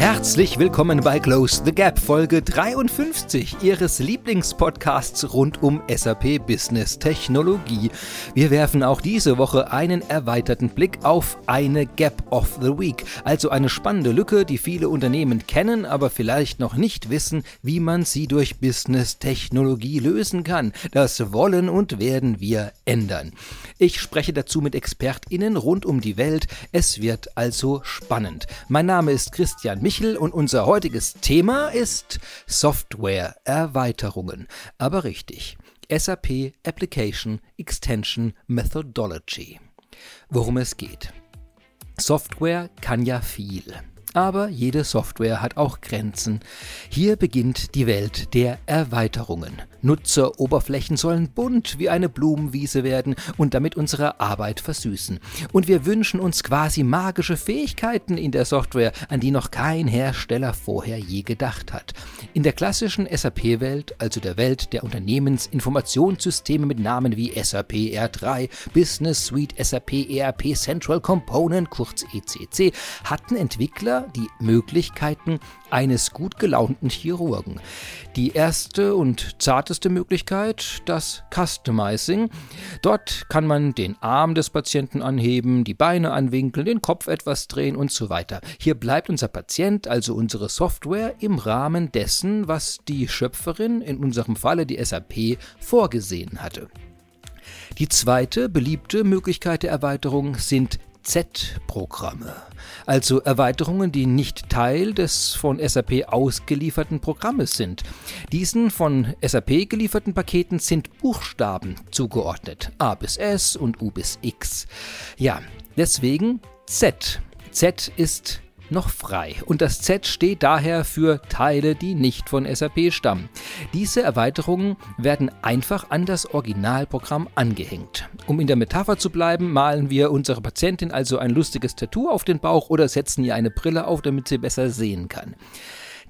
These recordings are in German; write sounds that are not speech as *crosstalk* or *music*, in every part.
Herzlich willkommen bei Close the Gap, Folge 53 Ihres Lieblingspodcasts rund um SAP Business Technologie. Wir werfen auch diese Woche einen erweiterten Blick auf eine Gap of the Week, also eine spannende Lücke, die viele Unternehmen kennen, aber vielleicht noch nicht wissen, wie man sie durch Business Technologie lösen kann. Das wollen und werden wir ändern. Ich spreche dazu mit ExpertInnen rund um die Welt. Es wird also spannend. Mein Name ist Christian Michel und unser heutiges Thema ist Software-Erweiterungen. Aber richtig. SAP Application Extension Methodology. Worum es geht. Software kann ja viel. Aber jede Software hat auch Grenzen. Hier beginnt die Welt der Erweiterungen. Nutzeroberflächen sollen bunt wie eine Blumenwiese werden und damit unsere Arbeit versüßen. Und wir wünschen uns quasi magische Fähigkeiten in der Software, an die noch kein Hersteller vorher je gedacht hat. In der klassischen SAP-Welt, also der Welt der Unternehmensinformationssysteme mit Namen wie SAP R3, Business Suite, SAP ERP Central Component, kurz ECC, hatten Entwickler die Möglichkeiten eines gut gelaunten Chirurgen. Die erste und zarteste Möglichkeit, das Customizing. Dort kann man den Arm des Patienten anheben, die Beine anwinkeln, den Kopf etwas drehen und so weiter. Hier bleibt unser Patient, also unsere Software, im Rahmen dessen, was die Schöpferin, in unserem Falle die SAP, vorgesehen hatte. Die zweite beliebte Möglichkeit der Erweiterung sind Z-Programme, also Erweiterungen, die nicht Teil des von SAP ausgelieferten Programmes sind. Diesen von SAP gelieferten Paketen sind Buchstaben zugeordnet, A bis S und U bis X. Ja, deswegen Z. Z ist noch frei. Und das Z steht daher für Teile, die nicht von SAP stammen. Diese Erweiterungen werden einfach an das Originalprogramm angehängt. Um in der Metapher zu bleiben, malen wir unserer Patientin also ein lustiges Tattoo auf den Bauch oder setzen ihr eine Brille auf, damit sie besser sehen kann.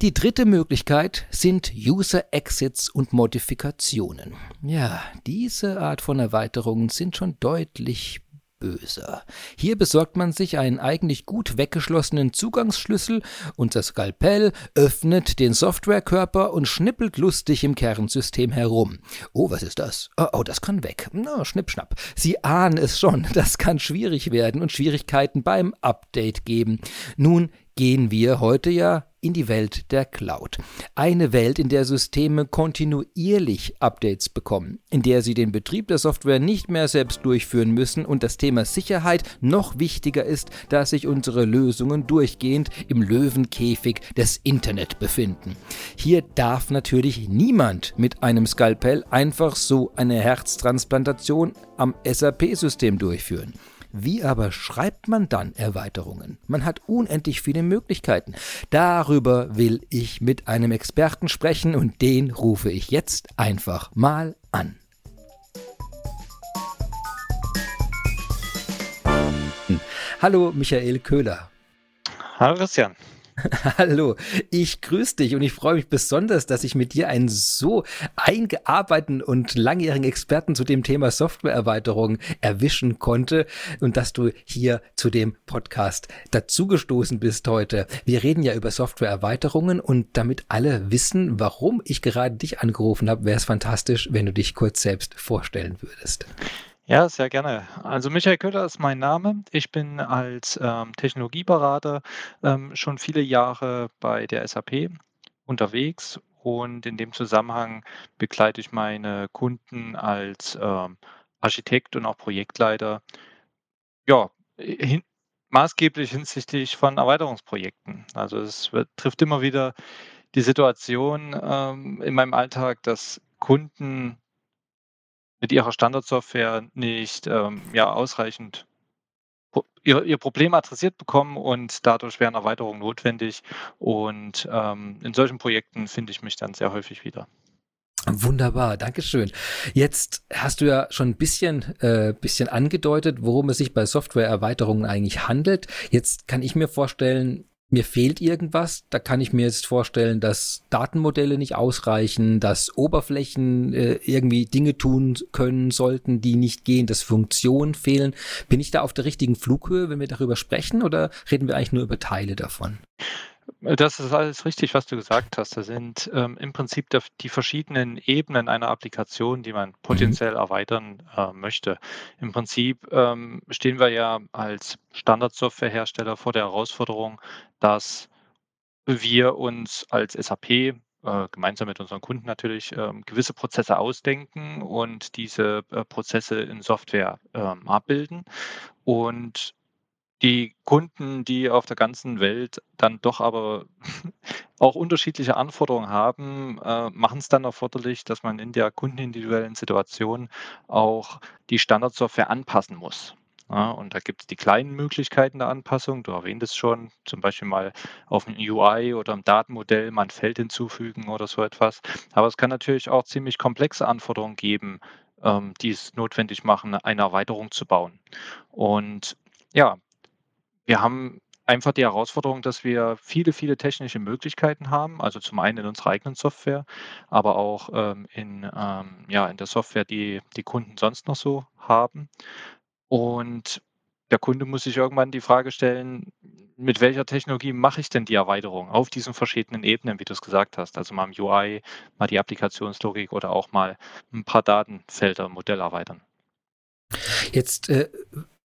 Die dritte Möglichkeit sind User Exits und Modifikationen. Ja, diese Art von Erweiterungen sind schon deutlich böser. Hier besorgt man sich einen eigentlich gut weggeschlossenen Zugangsschlüssel und das Skalpell öffnet den Softwarekörper und schnippelt lustig im Kernsystem herum. Oh, was ist das? Oh, oh das kann weg. Na, schnippschnapp. Sie ahnen es schon, *laughs* das kann schwierig werden und Schwierigkeiten beim Update geben. Nun gehen wir heute ja in die Welt der Cloud. Eine Welt, in der Systeme kontinuierlich Updates bekommen, in der sie den Betrieb der Software nicht mehr selbst durchführen müssen und das Thema Sicherheit noch wichtiger ist, da sich unsere Lösungen durchgehend im Löwenkäfig des Internet befinden. Hier darf natürlich niemand mit einem Skalpell einfach so eine Herztransplantation am SAP-System durchführen. Wie aber schreibt man dann Erweiterungen? Man hat unendlich viele Möglichkeiten. Darüber will ich mit einem Experten sprechen und den rufe ich jetzt einfach mal an. Hallo Michael Köhler. Hallo Christian. *laughs* Hallo, ich grüße dich und ich freue mich besonders, dass ich mit dir einen so eingearbeiteten und langjährigen Experten zu dem Thema Softwareerweiterung erwischen konnte und dass du hier zu dem Podcast dazugestoßen bist heute. Wir reden ja über Softwareerweiterungen und damit alle wissen, warum ich gerade dich angerufen habe, wäre es fantastisch, wenn du dich kurz selbst vorstellen würdest. Ja, sehr gerne. Also Michael Köhler ist mein Name. Ich bin als ähm, Technologieberater ähm, schon viele Jahre bei der SAP unterwegs und in dem Zusammenhang begleite ich meine Kunden als ähm, Architekt und auch Projektleiter. Ja, hin, maßgeblich hinsichtlich von Erweiterungsprojekten. Also es wird, trifft immer wieder die Situation ähm, in meinem Alltag, dass Kunden mit ihrer Standardsoftware nicht ähm, ja, ausreichend ihr, ihr Problem adressiert bekommen und dadurch wären Erweiterungen notwendig. Und ähm, in solchen Projekten finde ich mich dann sehr häufig wieder. Wunderbar, Dankeschön. Jetzt hast du ja schon ein bisschen, äh, bisschen angedeutet, worum es sich bei Softwareerweiterungen eigentlich handelt. Jetzt kann ich mir vorstellen, mir fehlt irgendwas. Da kann ich mir jetzt vorstellen, dass Datenmodelle nicht ausreichen, dass Oberflächen äh, irgendwie Dinge tun können sollten, die nicht gehen, dass Funktionen fehlen. Bin ich da auf der richtigen Flughöhe, wenn wir darüber sprechen, oder reden wir eigentlich nur über Teile davon? Äh, das ist alles richtig, was du gesagt hast. Da sind, ähm, im Prinzip der die verschiedenen Ebenen einer Applikation, die man Mhm. potenziell erweitern, äh, möchte. Im Prinzip, ähm, stehen wir ja als Standardsoftwarehersteller vor der Herausforderung, dass wir uns als SAP, äh, gemeinsam mit unseren Kunden natürlich, ähm, gewisse Prozesse ausdenken und diese, äh, Prozesse in Software, ähm, abbilden. Und die Kunden, die auf der ganzen Welt dann doch aber *laughs* auch unterschiedliche Anforderungen haben, äh, machen es dann erforderlich, dass man in der kundenindividuellen Situation auch die Standardsoftware anpassen muss. Ja, und da gibt es die kleinen Möglichkeiten der Anpassung. Du erwähntest schon, zum Beispiel mal auf 'n UI oder im Datenmodell mal 'n Feld hinzufügen oder so etwas. Aber es kann natürlich auch ziemlich komplexe Anforderungen geben, ähm, die es notwendig machen, eine Erweiterung zu bauen. Und ja, wir haben einfach die Herausforderung, dass wir viele, viele technische Möglichkeiten haben. Also zum einen in unserer eigenen Software, aber auch ähm, in, ähm, ja, in der Software, die die Kunden sonst noch so haben. Und der Kunde muss sich irgendwann die Frage stellen, mit welcher Technologie mache ich denn die Erweiterung auf diesen verschiedenen Ebenen, wie du es gesagt hast. Also mal im UI, mal die Applikationslogik oder auch mal ein paar Datenfelder, Modell erweitern. Jetzt äh,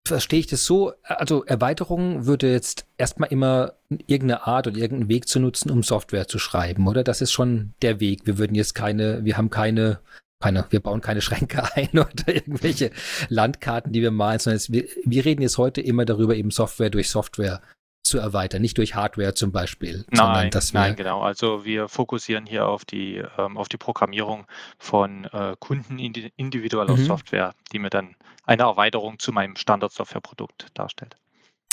verstehe ich das so, also Erweiterung würde jetzt erstmal immer irgendeine Art oder irgendeinen Weg zu nutzen, um Software zu schreiben, oder? Das ist schon der Weg. Wir würden jetzt keine, wir haben keine, keine, wir bauen keine Schränke *laughs* ein oder irgendwelche Landkarten, die wir malen, sondern es, wir, wir reden jetzt heute immer darüber, eben Software durch Software zu erweitern, nicht durch Hardware zum Beispiel, Nein, nein, genau. Also wir fokussieren hier auf die, ähm, auf die Programmierung von äh, kundenindividueller mhm. Software, die mir dann eine Erweiterung zu meinem Standard-Softwareprodukt darstellt.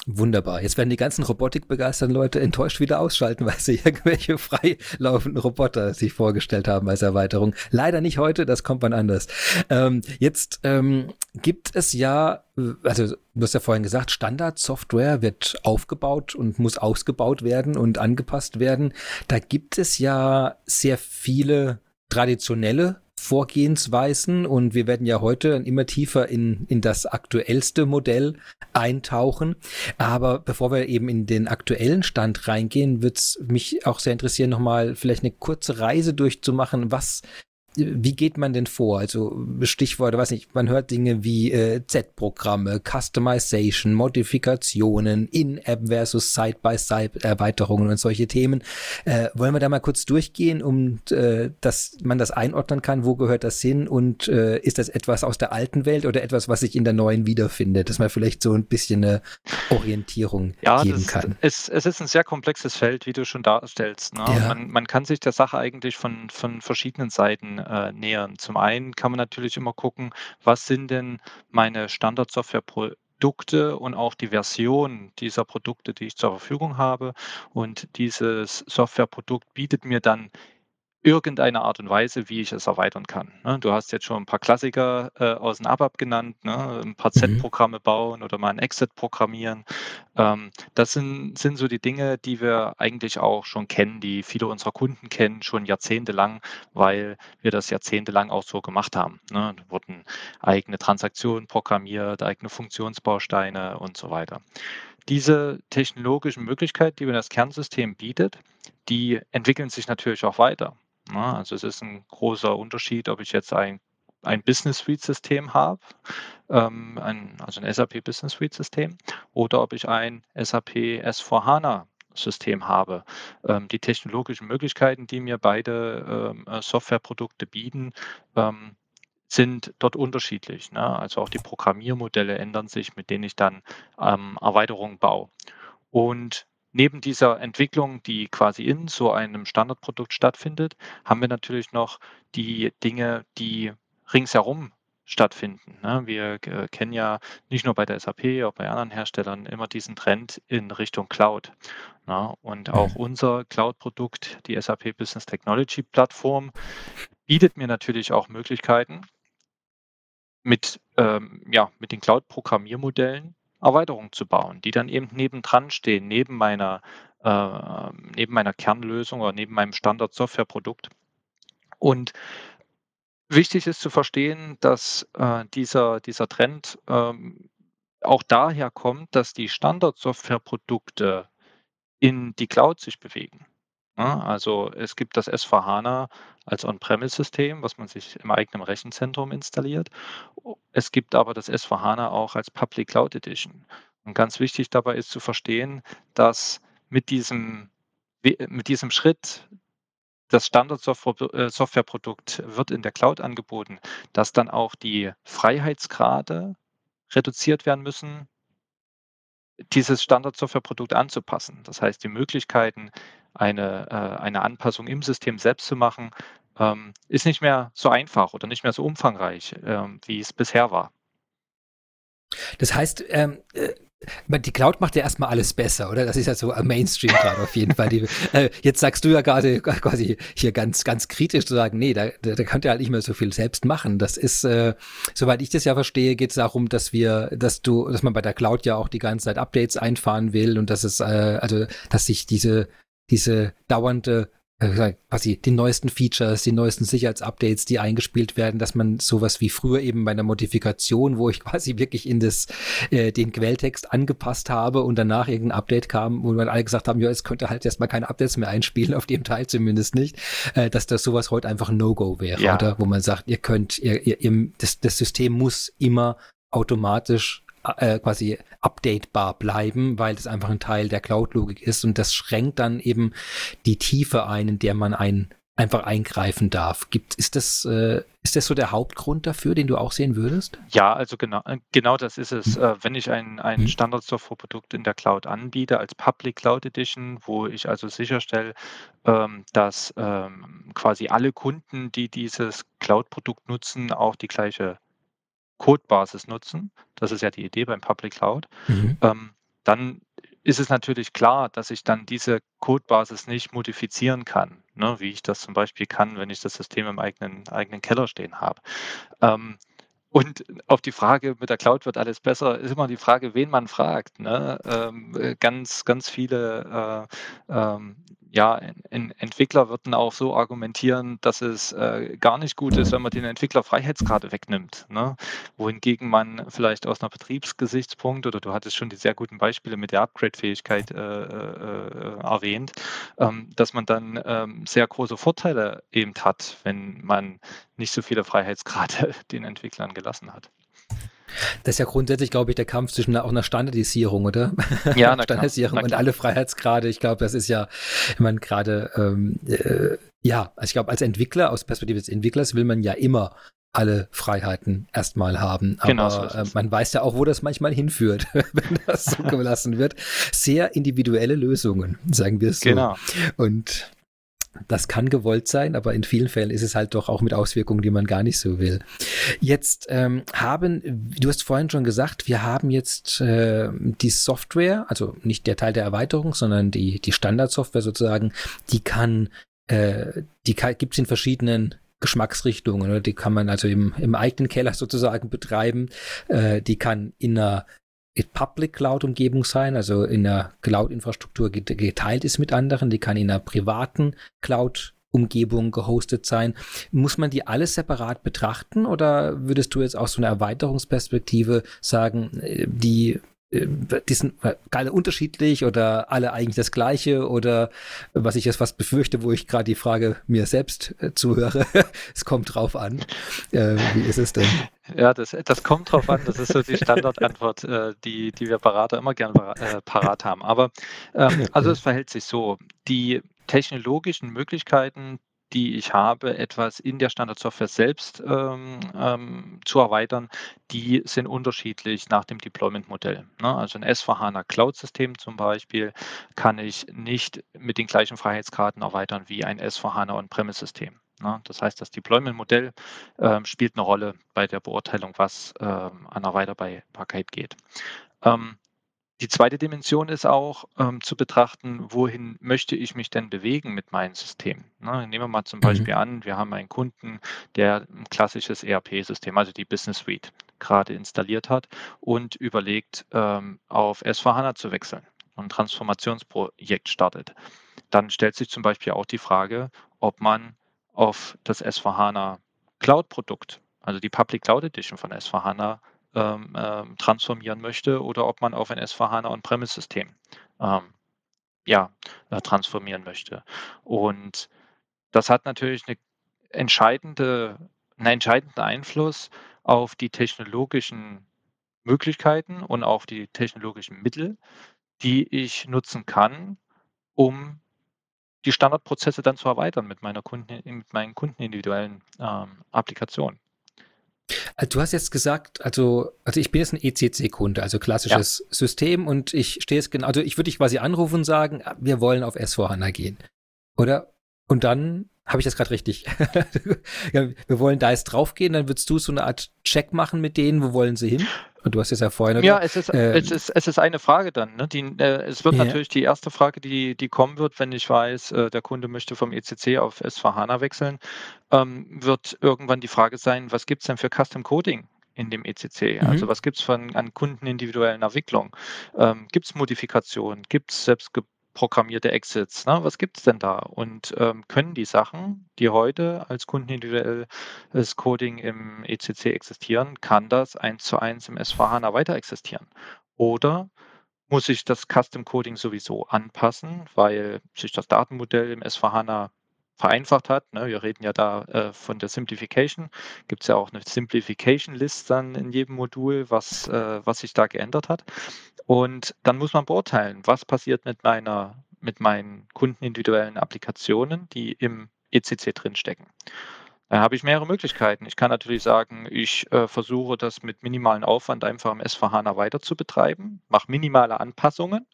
Wunderbar. Jetzt werden die ganzen robotikbegeisterten Leute enttäuscht wieder ausschalten, *laughs* weil sie irgendwelche freilaufenden Roboter sich vorgestellt haben als Erweiterung. Leider nicht heute, das kommt wann anders. Ähm, jetzt ähm, gibt es ja, also du hast ja vorhin gesagt, Standardsoftware wird aufgebaut und muss ausgebaut werden und angepasst werden. Da gibt es ja sehr viele traditionelle Vorgehensweisen und wir werden ja heute immer tiefer in, in das aktuellste Modell eintauchen. Aber bevor wir eben in den aktuellen Stand reingehen, wird es mich auch sehr interessieren, nochmal vielleicht eine kurze Reise durchzumachen, was wie geht man denn vor? Also Stichworte, weiß nicht, man hört Dinge wie äh, Z-Programme, Customization, Modifikationen, In-App versus Side-by-Side-Erweiterungen und solche Themen. Äh, wollen wir da mal kurz durchgehen, um äh, dass man das einordnen kann, wo gehört das hin und äh, ist das etwas aus der alten Welt oder etwas, was sich in der neuen wiederfindet, dass man vielleicht so ein bisschen eine Orientierung ja, geben kann? Es, es ist ein sehr komplexes Feld, wie du schon darstellst. Ne? Ja. Man, man kann sich der Sache eigentlich von, von verschiedenen Seiten äh, nähern. Zum einen kann man natürlich immer gucken, was sind denn meine Standardsoftwareprodukte und auch die Version dieser Produkte, die ich zur Verfügung habe. Und dieses Softwareprodukt bietet mir dann irgendeine Art und Weise, wie ich es erweitern kann. Ne? Du hast jetzt schon ein paar Klassiker äh, aus dem ABAP genannt, ne? ein paar Mhm. Z-Programme bauen oder mal ein Exit programmieren. Ähm, das sind, sind so die Dinge, die wir eigentlich auch schon kennen, die viele unserer Kunden kennen, schon jahrzehntelang, weil wir das jahrzehntelang auch so gemacht haben. Ne? Da wurden eigene Transaktionen programmiert, eigene Funktionsbausteine und so weiter. Diese technologischen Möglichkeiten, die mir das Kernsystem bietet, die entwickeln sich natürlich auch weiter. Ne? Also es ist ein großer Unterschied, ob ich jetzt ein ein Business Suite System habe, ähm, ein, also ein SAP Business Suite System, oder ob ich ein SAP S4HANA System habe. Ähm, die technologischen Möglichkeiten, die mir beide ähm, äh, Softwareprodukte bieten, ähm, sind dort unterschiedlich. Ne? Also auch die Programmiermodelle ändern sich, mit denen ich dann ähm, Erweiterungen baue. Und neben dieser Entwicklung, die quasi in so einem Standardprodukt stattfindet, haben wir natürlich noch die Dinge, die ringsherum stattfinden. Ne? Wir äh, kennen ja nicht nur bei der SAP, auch bei anderen Herstellern immer diesen Trend in Richtung Cloud. Ne? Und auch Mhm. unser Cloud-Produkt, die SAP Business Technology Plattform, bietet mir natürlich auch Möglichkeiten, mit, ähm, ja, mit den Cloud-Programmiermodellen Erweiterungen zu bauen, die dann eben nebendran stehen, neben meiner, äh, neben meiner Kernlösung oder neben meinem Standard-Softwareprodukt. Und wichtig ist zu verstehen, dass äh, dieser, dieser Trend ähm, auch daher kommt, dass die Standard-Softwareprodukte in die Cloud sich bewegen. Ne? Also, es gibt das S/4HANA als On-Premise-System, was man sich im eigenen Rechenzentrum installiert. Es gibt aber das S/4HANA auch als Public Cloud Edition. Und ganz wichtig dabei ist zu verstehen, dass mit diesem mit diesem Schritt das Standard-Softwareprodukt äh, wird in der Cloud angeboten, dass dann auch die Freiheitsgrade reduziert werden müssen, dieses Standard-Softwareprodukt anzupassen. Das heißt, die Möglichkeiten, eine, äh, eine Anpassung im System selbst zu machen, ähm, ist nicht mehr so einfach oder nicht mehr so umfangreich, ähm, wie es bisher war. Das heißt, ähm, äh, die Cloud macht ja erstmal alles besser, oder? Das ist ja so Mainstream gerade auf jeden Fall. Die, *laughs* äh, jetzt sagst du ja gerade *laughs* quasi hier ganz, ganz kritisch zu sagen, nee, da, da, da könnt ihr halt nicht mehr so viel selbst machen. Das ist, äh, soweit ich das ja verstehe, geht es darum, dass wir, dass du, dass man bei der Cloud ja auch die ganze Zeit Updates einfahren will und dass es, äh, also, dass sich diese, diese dauernde äh, quasi die neuesten Features, die neuesten Sicherheitsupdates, die eingespielt werden, dass man sowas wie früher eben bei einer Modifikation, wo ich *laughs* quasi wirklich in das äh, den Quelltext angepasst habe und danach irgendein Update kam, wo wir alle gesagt haben, ja, es könnte halt erstmal keine Updates mehr einspielen, auf dem Teil zumindest nicht, äh, dass das sowas heute einfach ein No-Go wäre, ja. oder? Wo man sagt, ihr könnt, ihr, ihr, ihr das, das System muss immer automatisch äh, quasi updatebar bleiben, weil es einfach ein Teil der Cloud-Logik ist und das schränkt dann eben die Tiefe ein, in der man ein, einfach eingreifen darf. Gibt, ist das, äh, ist das so der Hauptgrund dafür, den du auch sehen würdest? Ja, also genau, genau das ist es. Äh, wenn ich ein, ein mhm. Standard-Software-Produkt in der Cloud anbiete, als Public Cloud Edition, wo ich also sicherstelle, ähm, dass ähm, quasi alle Kunden, die dieses Cloud-Produkt nutzen, auch die gleiche Codebasis nutzen, das ist ja die Idee beim Public Cloud, mhm. ähm, dann ist es natürlich klar, dass ich dann diese Codebasis nicht modifizieren kann, ne, wie ich das zum Beispiel kann, wenn ich das System im eigenen, eigenen Keller stehen habe. Ähm, und auf die Frage, mit der Cloud wird alles besser, ist immer die Frage, wen man fragt. Ne? Ähm, äh, ganz, ganz viele äh, ähm, ja, ein Entwickler würden auch so argumentieren, dass es äh, gar nicht gut ist, wenn man den Entwickler Freiheitsgrade wegnimmt. Ne? Wohingegen man vielleicht aus einer Betriebsgesichtspunkt, oder du hattest schon die sehr guten Beispiele mit der Upgrade-Fähigkeit äh, äh, erwähnt, ähm, dass man dann ähm, sehr große Vorteile eben hat, wenn man nicht so viele Freiheitsgrade *laughs* den Entwicklern gelassen hat. Das ist ja grundsätzlich, glaube ich, der Kampf zwischen auch einer Standardisierung, oder? Ja, *laughs* Standardisierung und alle Freiheitsgrade. Ich glaube, das ist ja, ich meine, gerade, ähm, äh, ja, also ich glaube, als Entwickler, aus Perspektive des Entwicklers will man ja immer alle Freiheiten erstmal haben. Aber genau, so äh, man weiß ja auch, wo das manchmal hinführt, *laughs* wenn das so *laughs* gelassen wird. Sehr individuelle Lösungen, sagen wir es so. Genau. Und das kann gewollt sein, aber in vielen Fällen ist es halt doch auch mit Auswirkungen, die man gar nicht so will. Jetzt ähm, haben, du hast vorhin schon gesagt, wir haben jetzt äh, die Software, also nicht der Teil der Erweiterung, sondern die, die Standardsoftware sozusagen, die kann, äh, die gibt es in verschiedenen Geschmacksrichtungen. Oder? Die kann man also im, im eigenen Keller *laughs* sozusagen betreiben. Äh, die kann in einer Public Cloud-Umgebung sein, also in der Cloud-Infrastruktur geteilt ist mit anderen. Die kann in einer privaten Cloud-Umgebung gehostet sein. Muss man die alles separat betrachten oder würdest du jetzt aus so einer Erweiterungsperspektive sagen, äh, die die sind alle unterschiedlich oder alle eigentlich das Gleiche oder was ich jetzt fast befürchte, wo ich gerade die Frage mir selbst äh, zuhöre, *laughs* es kommt drauf an. Äh, wie ist es denn? Ja, das, das kommt drauf an. Das ist so die Standardantwort, äh, die, die wir Berater immer gerne äh, parat haben. Aber ähm, also es verhält sich so. Die technologischen Möglichkeiten, die ich habe, etwas in der Standardsoftware selbst ähm, ähm, zu erweitern, die sind unterschiedlich nach dem Deployment-Modell. Ne? Also ein S4HANA Cloud-System zum Beispiel kann ich nicht mit den gleichen Freiheitsgraden erweitern wie ein S4HANA On-Premise-System. Ne? Das heißt, das Deployment-Modell äh, spielt eine Rolle bei der Beurteilung, was äh, an Erweiterbarkeit geht. Ähm, die zweite Dimension ist auch ähm, zu betrachten, wohin möchte ich mich denn bewegen mit meinem System. Ne, nehmen wir mal zum mhm. Beispiel an, wir haben einen Kunden, der ein klassisches ERP-System, also die Business Suite, gerade installiert hat und überlegt, ähm, auf S4HANA zu wechseln und ein Transformationsprojekt startet. Dann stellt sich zum Beispiel auch die Frage, ob man auf das S4HANA Cloud-Produkt, also die Public Cloud Edition von S4HANA, ähm, ähm, transformieren möchte oder ob man auf ein S4HANA On-Premise-System ähm, ja, äh, transformieren möchte. Und das hat natürlich eine entscheidende, einen entscheidenden Einfluss auf die technologischen Möglichkeiten und auf die technologischen Mittel, die ich nutzen kann, um die Standardprozesse dann zu erweitern mit meiner Kunden, mit meinen kundenindividuellen ähm, Applikationen. Also du hast jetzt gesagt, also, also ich bin jetzt ein ECC-Kunde, also klassisches ja. System und ich stehe jetzt genau, also ich würde dich quasi anrufen und sagen, wir wollen auf S4HANA gehen. Oder? Und dann habe ich das gerade richtig. *laughs* wir wollen da jetzt draufgehen, dann würdest du so eine Art Check machen mit denen, wo wollen sie hin? Und du hast es ja vorhin. Oder? Ja, es ist, ähm, es, ist, es ist eine Frage dann. Ne? Die, äh, es wird ja. natürlich die erste Frage, die, die kommen wird, wenn ich weiß, äh, der Kunde möchte vom ECC auf S4HANA wechseln, ähm, wird irgendwann die Frage sein, was gibt es denn für Custom Coding in dem ECC? Mhm. Also was gibt es an kundenindividuellen Entwicklung? Ähm, gibt es Modifikationen? Gibt es selbst programmierte Exits. Ne? Was gibt es denn da? Und ähm, können die Sachen, die heute als kundenindividuelles Coding im ECC existieren, kann das eins zu eins im S4HANA weiter existieren? Oder muss ich das Custom Coding sowieso anpassen, weil sich das Datenmodell im S4HANA vereinfacht hat. Ne? Wir reden ja da äh, von der Simplification. Gibt es ja auch eine Simplification List dann in jedem Modul, was, äh, was sich da geändert hat. Und dann muss man beurteilen, was passiert mit meiner, mit meinen kundenindividuellen Applikationen, die im ECC drinstecken. Da habe ich mehrere Möglichkeiten. Ich kann natürlich sagen, ich äh, versuche das mit minimalen Aufwand einfach im S4HANA weiter zu betreiben, mache minimale Anpassungen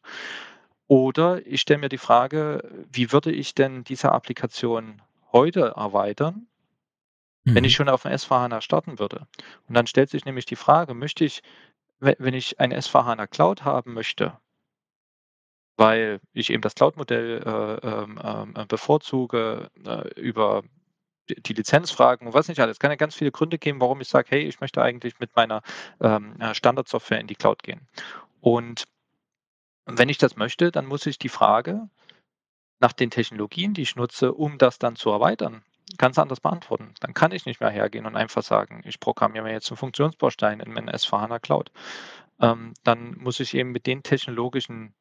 oder ich stelle mir die Frage, wie würde ich denn diese Applikation heute erweitern, mhm. wenn ich mhm. schon auf dem S4HANA starten würde? Und dann stellt sich nämlich die Frage, möchte ich, wenn ich ein S4HANA Cloud haben möchte, weil ich eben das Cloud-Modell äh, ähm, ähm, äh, bevorzuge äh, über die Lizenzfragen und was nicht alles. Es kann ja ganz viele Gründe geben, warum ich sage, hey, ich möchte eigentlich mit meiner ähm, äh, Standardsoftware in die Cloud gehen. Und und wenn ich das möchte, dann muss ich die Frage nach den Technologien, die ich nutze, um das dann zu erweitern, ganz anders beantworten. Dann kann ich nicht mehr hergehen und einfach sagen, ich programmiere mir jetzt einen Funktionsbaustein in meiner S4HANA Cloud. Ähm, dann muss ich eben mit den technologischen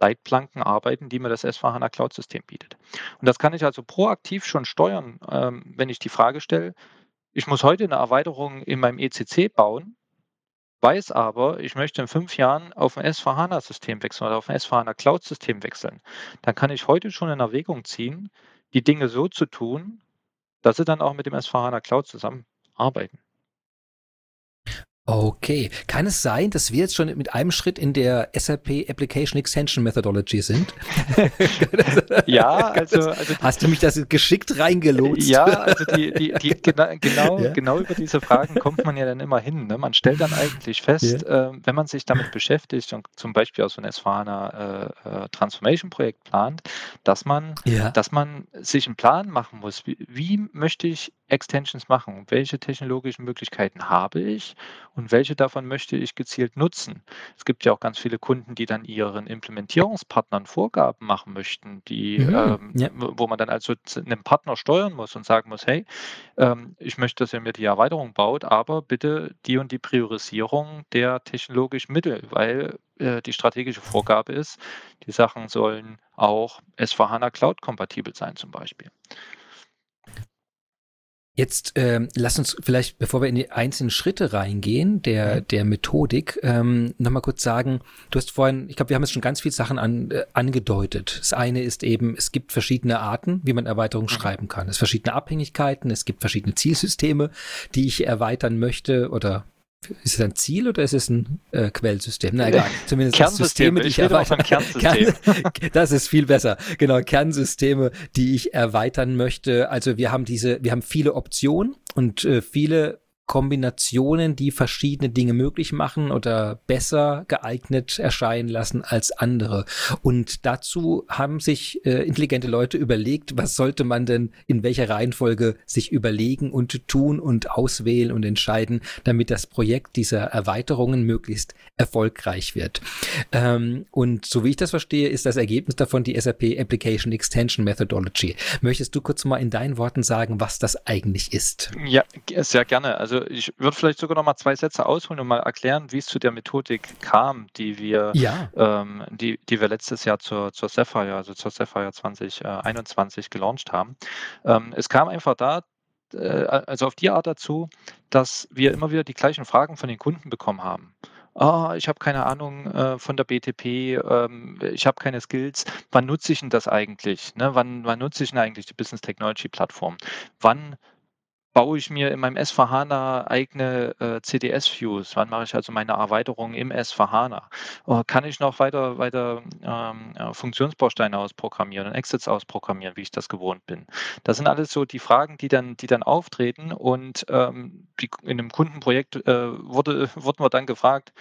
Leitplanken arbeiten, die mir das S4HANA Cloud-System bietet. Und das kann ich also proaktiv schon steuern, ähm, wenn ich die Frage stelle, ich muss heute eine Erweiterung in meinem ECC bauen, weiß aber, ich möchte in fünf Jahren auf ein S4HANA-System wechseln oder auf ein S4HANA Cloud-System wechseln, dann kann ich heute schon in Erwägung ziehen, die Dinge so zu tun, dass sie dann auch mit dem S4HANA Cloud zusammenarbeiten. Okay. Kann es sein, dass wir jetzt schon mit einem Schritt in der SAP Application Extension Methodology sind? *laughs* ja, also, also, Hast du mich das geschickt reingelotst? Ja, also die, die, die *laughs* gena genau, ja? genau über diese Fragen kommt man ja dann immer hin. Ne? Man stellt dann eigentlich fest, ja. äh, wenn man sich damit beschäftigt und zum Beispiel aus so einem S4HANA äh, äh, Transformation Projekt plant, dass man, ja. dass man sich einen Plan machen muss. Wie, wie möchte ich Extensions machen? Welche technologischen Möglichkeiten habe ich und welche davon möchte ich gezielt nutzen? Es gibt ja auch ganz viele Kunden, die dann ihren Implementierungspartnern Vorgaben machen möchten, die, mhm, ähm, ja. wo man dann also einen Partner steuern muss und sagen muss, hey, ähm, ich möchte, dass ihr mir die Erweiterung baut, aber bitte die und die Priorisierung der technologischen Mittel, weil äh, die strategische Vorgabe ist, die Sachen sollen auch S4HANA Cloud kompatibel sein zum Beispiel. Jetzt ähm, lass uns vielleicht, bevor wir in die einzelnen Schritte reingehen, der, mhm. der Methodik, ähm, nochmal kurz sagen, du hast vorhin, ich glaube, wir haben jetzt schon ganz viele Sachen an, äh, angedeutet. Das eine ist eben, es gibt verschiedene Arten, wie man Erweiterungen mhm. schreiben kann. Es verschiedene Abhängigkeiten, es gibt verschiedene Zielsysteme, die ich erweitern möchte oder ist es ein Ziel oder ist es ein äh, Quellsystem? Na egal, *laughs* zumindest Kernsysteme, die ich, ich erweitern. *laughs* Kernsystem. das ist viel besser. Genau, Kernsysteme, die ich erweitern möchte. Also wir haben diese, wir haben viele Optionen und äh, viele Kombinationen, die verschiedene Dinge möglich machen oder besser geeignet erscheinen lassen als andere. Und dazu haben sich äh, intelligente Leute überlegt, was sollte man denn in welcher Reihenfolge sich überlegen und tun und auswählen und entscheiden, damit das Projekt dieser Erweiterungen möglichst erfolgreich wird. Ähm, und so wie ich das verstehe, ist das Ergebnis davon die SAP Application Extension Methodology. Möchtest du kurz mal in deinen Worten sagen, was das eigentlich ist? Ja, sehr gerne. Also ich würde vielleicht sogar noch mal zwei Sätze ausholen und mal erklären, wie es zu der Methodik kam, die wir, Ja. ähm, die, die wir letztes Jahr zur, zur Sapphire, also zur Sapphire 2021 gelauncht haben. Ähm, es kam einfach da, äh, also auf die Art dazu, dass wir immer wieder die gleichen Fragen von den Kunden bekommen haben. Ah, ich habe keine Ahnung äh, von der BTP, ähm, ich habe keine Skills. Wann nutze ich denn das eigentlich? Ne? Wann, wann nutze ich denn eigentlich die Business Technology Plattform? Wann baue ich mir in meinem S4HANA eigene äh, CDS-Views? Wann mache ich also meine Erweiterung im S4HANA? Oh, kann ich noch weiter, weiter ähm, ja, Funktionsbausteine ausprogrammieren und Exits ausprogrammieren, wie ich das gewohnt bin? Das sind alles so die Fragen, die dann, die dann auftreten und ähm, die, in einem Kundenprojekt äh, wurde, *laughs* wurden wir dann gefragt,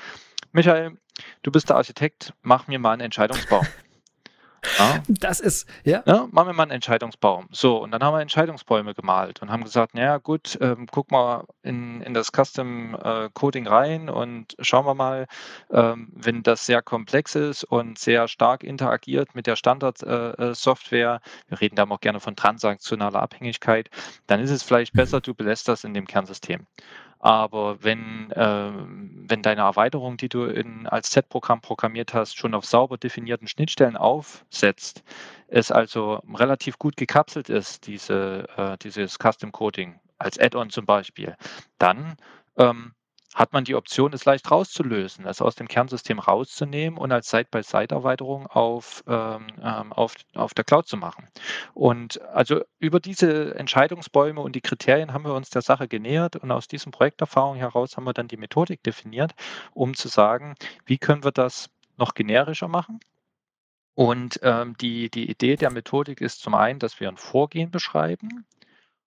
Michael, du bist der Architekt, mach mir mal einen Entscheidungsbaum. Ja. Das ist, ja. ja. Machen wir mal einen Entscheidungsbaum. So, und dann haben wir Entscheidungsbäume gemalt und haben gesagt, naja gut, ähm, guck mal in, in das Custom äh, Coding rein und schauen wir mal, ähm, wenn das sehr komplex ist und sehr stark interagiert mit der Standard-Software, äh, wir reden da auch gerne von transaktionaler Abhängigkeit, dann ist es vielleicht besser, du belässt das in dem Kernsystem. Aber wenn, äh, wenn deine Erweiterung, die du in, als Z-Programm programmiert hast, schon auf sauber definierten Schnittstellen aufsetzt, es also relativ gut gekapselt ist, diese, äh, dieses Custom Coding, als Add-on zum Beispiel, dann ähm, hat man die Option, es leicht rauszulösen, es aus dem Kernsystem rauszunehmen und als Side-by-Side-Erweiterung auf, ähm, ähm, auf, auf der Cloud zu machen. Und also über diese Entscheidungsbäume und die Kriterien haben wir uns der Sache genähert und aus diesen Projekterfahrungen heraus haben wir dann die Methodik definiert, um zu sagen, wie können wir das noch generischer machen? Und ähm, die, die Idee der Methodik ist zum einen, dass wir ein Vorgehen beschreiben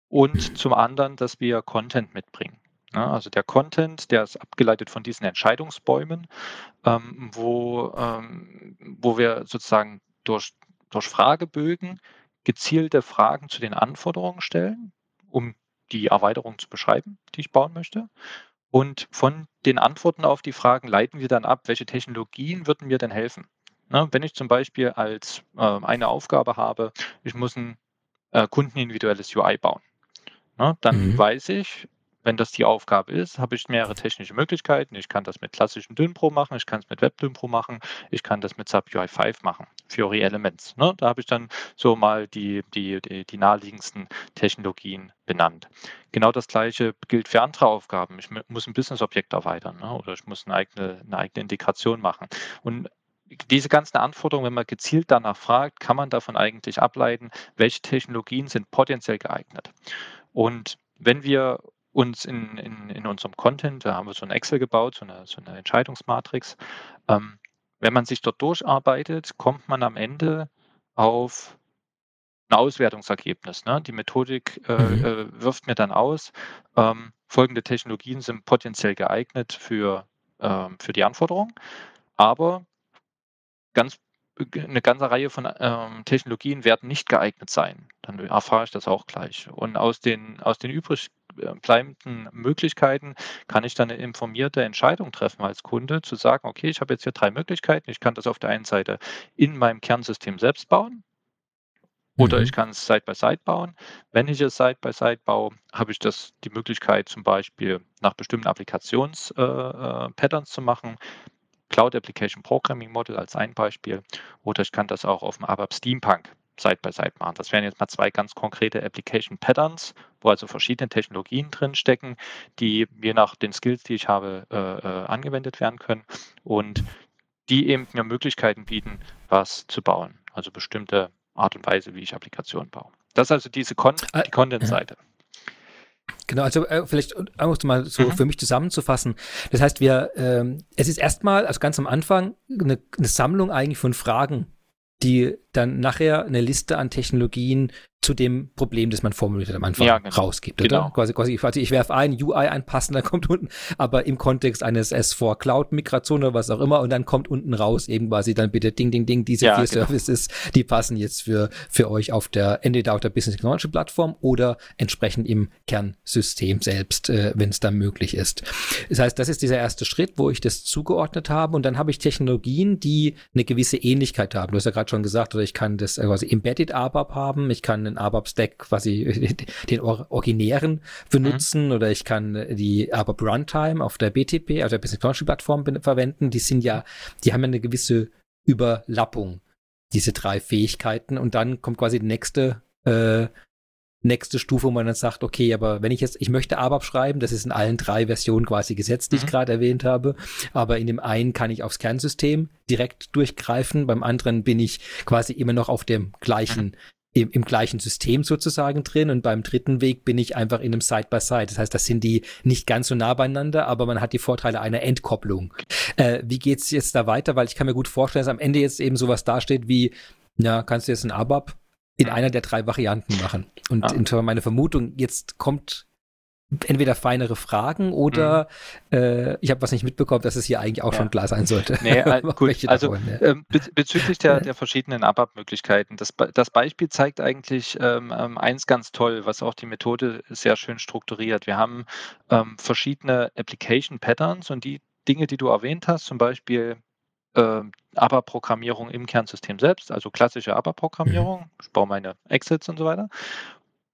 und zum anderen, dass wir Content mitbringen. Ne? Also der Content, der ist abgeleitet von diesen Entscheidungsbäumen, ähm, wo, ähm, wo wir sozusagen durch, durch Fragebögen gezielte Fragen zu den Anforderungen stellen, um die Erweiterung zu beschreiben, die ich bauen möchte. Und von den Antworten auf die Fragen leiten wir dann ab, welche Technologien würden mir denn helfen. Ne? Wenn ich zum Beispiel als äh, eine Aufgabe habe, ich muss ein äh, kundenindividuelles UI bauen, ne? dann mhm. weiß ich, wenn das die Aufgabe ist, habe ich mehrere technische Möglichkeiten. Ich kann das mit klassischem DynPro machen, ich kann es mit WebDynPro machen, ich kann das mit SAP UI5 machen, Fiori Elements. Ne? Da habe ich dann so mal die, die, die, die naheliegendsten Technologien benannt. Genau das gleiche gilt für andere Aufgaben. Ich muss ein Business-Objekt erweitern ne? oder ich muss eine eigene, eine eigene Integration machen. Und diese ganzen Anforderungen, wenn man gezielt danach fragt, kann man davon eigentlich ableiten, welche Technologien sind potenziell geeignet. Und wenn wir uns in, in, in unserem Content, da haben wir so ein Excel gebaut, so eine, so eine Entscheidungsmatrix. Ähm, wenn man sich dort durcharbeitet, kommt man am Ende auf ein Auswertungsergebnis. Ne? Die Methodik äh, mhm. äh, wirft mir dann aus, ähm, folgende Technologien sind potenziell geeignet für, ähm, für die Anforderung, aber ganz eine ganze Reihe von ähm, Technologien werden nicht geeignet sein. Dann erfahre ich das auch gleich. Und aus den, aus den übrig bleibenden Möglichkeiten kann ich dann eine informierte Entscheidung treffen als Kunde, zu sagen, okay, ich habe jetzt hier drei Möglichkeiten. Ich kann das auf der einen Seite in meinem Kernsystem selbst bauen. Oder mhm. ich kann es Side-by-Side bauen. Wenn ich es Side-by-Side baue, habe ich das die Möglichkeit, zum Beispiel nach bestimmten Applikations-Patterns äh, äh zu machen. Cloud Application Programming Model als ein Beispiel. Oder ich kann das auch auf dem ABAP Steampunk Side by Side machen. Das wären jetzt mal zwei ganz konkrete Application Patterns, wo also verschiedene Technologien drin stecken, die je nach den Skills, die ich habe, äh, äh, angewendet werden können und die eben mir Möglichkeiten bieten, was zu bauen. Also bestimmte Art und Weise, wie ich Applikationen baue. Das ist also diese Con ah, die Content-Seite. Genau, also äh, vielleicht einfach mal so mhm. für mich zusammenzufassen. Das heißt, wir, ähm, es ist erstmal, also ganz am Anfang, eine, eine Sammlung eigentlich von Fragen, die dann nachher eine Liste an Technologien zu dem Problem, das man formuliert hat am Anfang ja, genau. rausgibt. Oder? Genau. Quasi, quasi, also ich werfe ein, UI anpassen, dann kommt unten, aber im Kontext eines S4 Cloud-Migration oder was auch immer, und dann kommt unten raus eben quasi dann bitte Ding, Ding, Ding, diese ja, vier genau. Services, die passen jetzt für, für euch auf der, entweder auf der Business Technology Plattform oder entsprechend im Kernsystem selbst, äh, wenn es dann möglich ist. Das heißt, das ist dieser erste Schritt, wo ich das zugeordnet habe, und dann habe ich Technologien, die eine gewisse Ähnlichkeit haben. Du hast ja gerade schon gesagt, oder ich kann das quasi Embedded ABAP haben, ich kann einen ABAP-Stack quasi *laughs* den originären benutzen mhm. oder ich kann die ABAP Runtime auf der BTP, also der Business Technology Plattform verwenden. Die sind ja, die haben ja eine gewisse Überlappung, diese drei Fähigkeiten. Und dann kommt quasi die nächste äh, nächste Stufe, wo man dann sagt, okay, aber wenn ich jetzt, ich möchte ABAP schreiben, das ist in allen drei Versionen quasi gesetzt, die mhm. ich gerade erwähnt habe, aber in dem einen kann ich aufs Kernsystem direkt durchgreifen, beim anderen bin ich quasi immer noch auf dem gleichen mhm. Im, im, gleichen System sozusagen drin und beim dritten Weg bin ich einfach in einem Side-by-Side. -Side. Das heißt, das sind die nicht ganz so nah beieinander, aber man hat die Vorteile einer Entkopplung. Äh, wie geht's jetzt da weiter? Weil ich kann mir gut vorstellen, dass am Ende jetzt eben sowas dasteht wie, ja, kannst du jetzt ein ABAP in einer der drei Varianten machen. Und ah. meine Vermutung, jetzt kommt entweder feinere Fragen oder mhm. äh, ich habe was nicht mitbekommen, dass es hier eigentlich auch ja. schon klar sein sollte. Nee, *laughs* äh, gut. also ja. ähm, be bezüglich der, *laughs* der verschiedenen ABAP-Möglichkeiten, das, das Beispiel zeigt eigentlich ähm, ähm, eins ganz toll, was auch die Methode sehr schön strukturiert. Wir haben ähm, verschiedene Application Patterns und die Dinge, die du erwähnt hast, zum Beispiel äh, ABAP-Programmierung im Kernsystem selbst, also klassische ABAP-Programmierung. Mhm. Ich baue meine Exits und so weiter.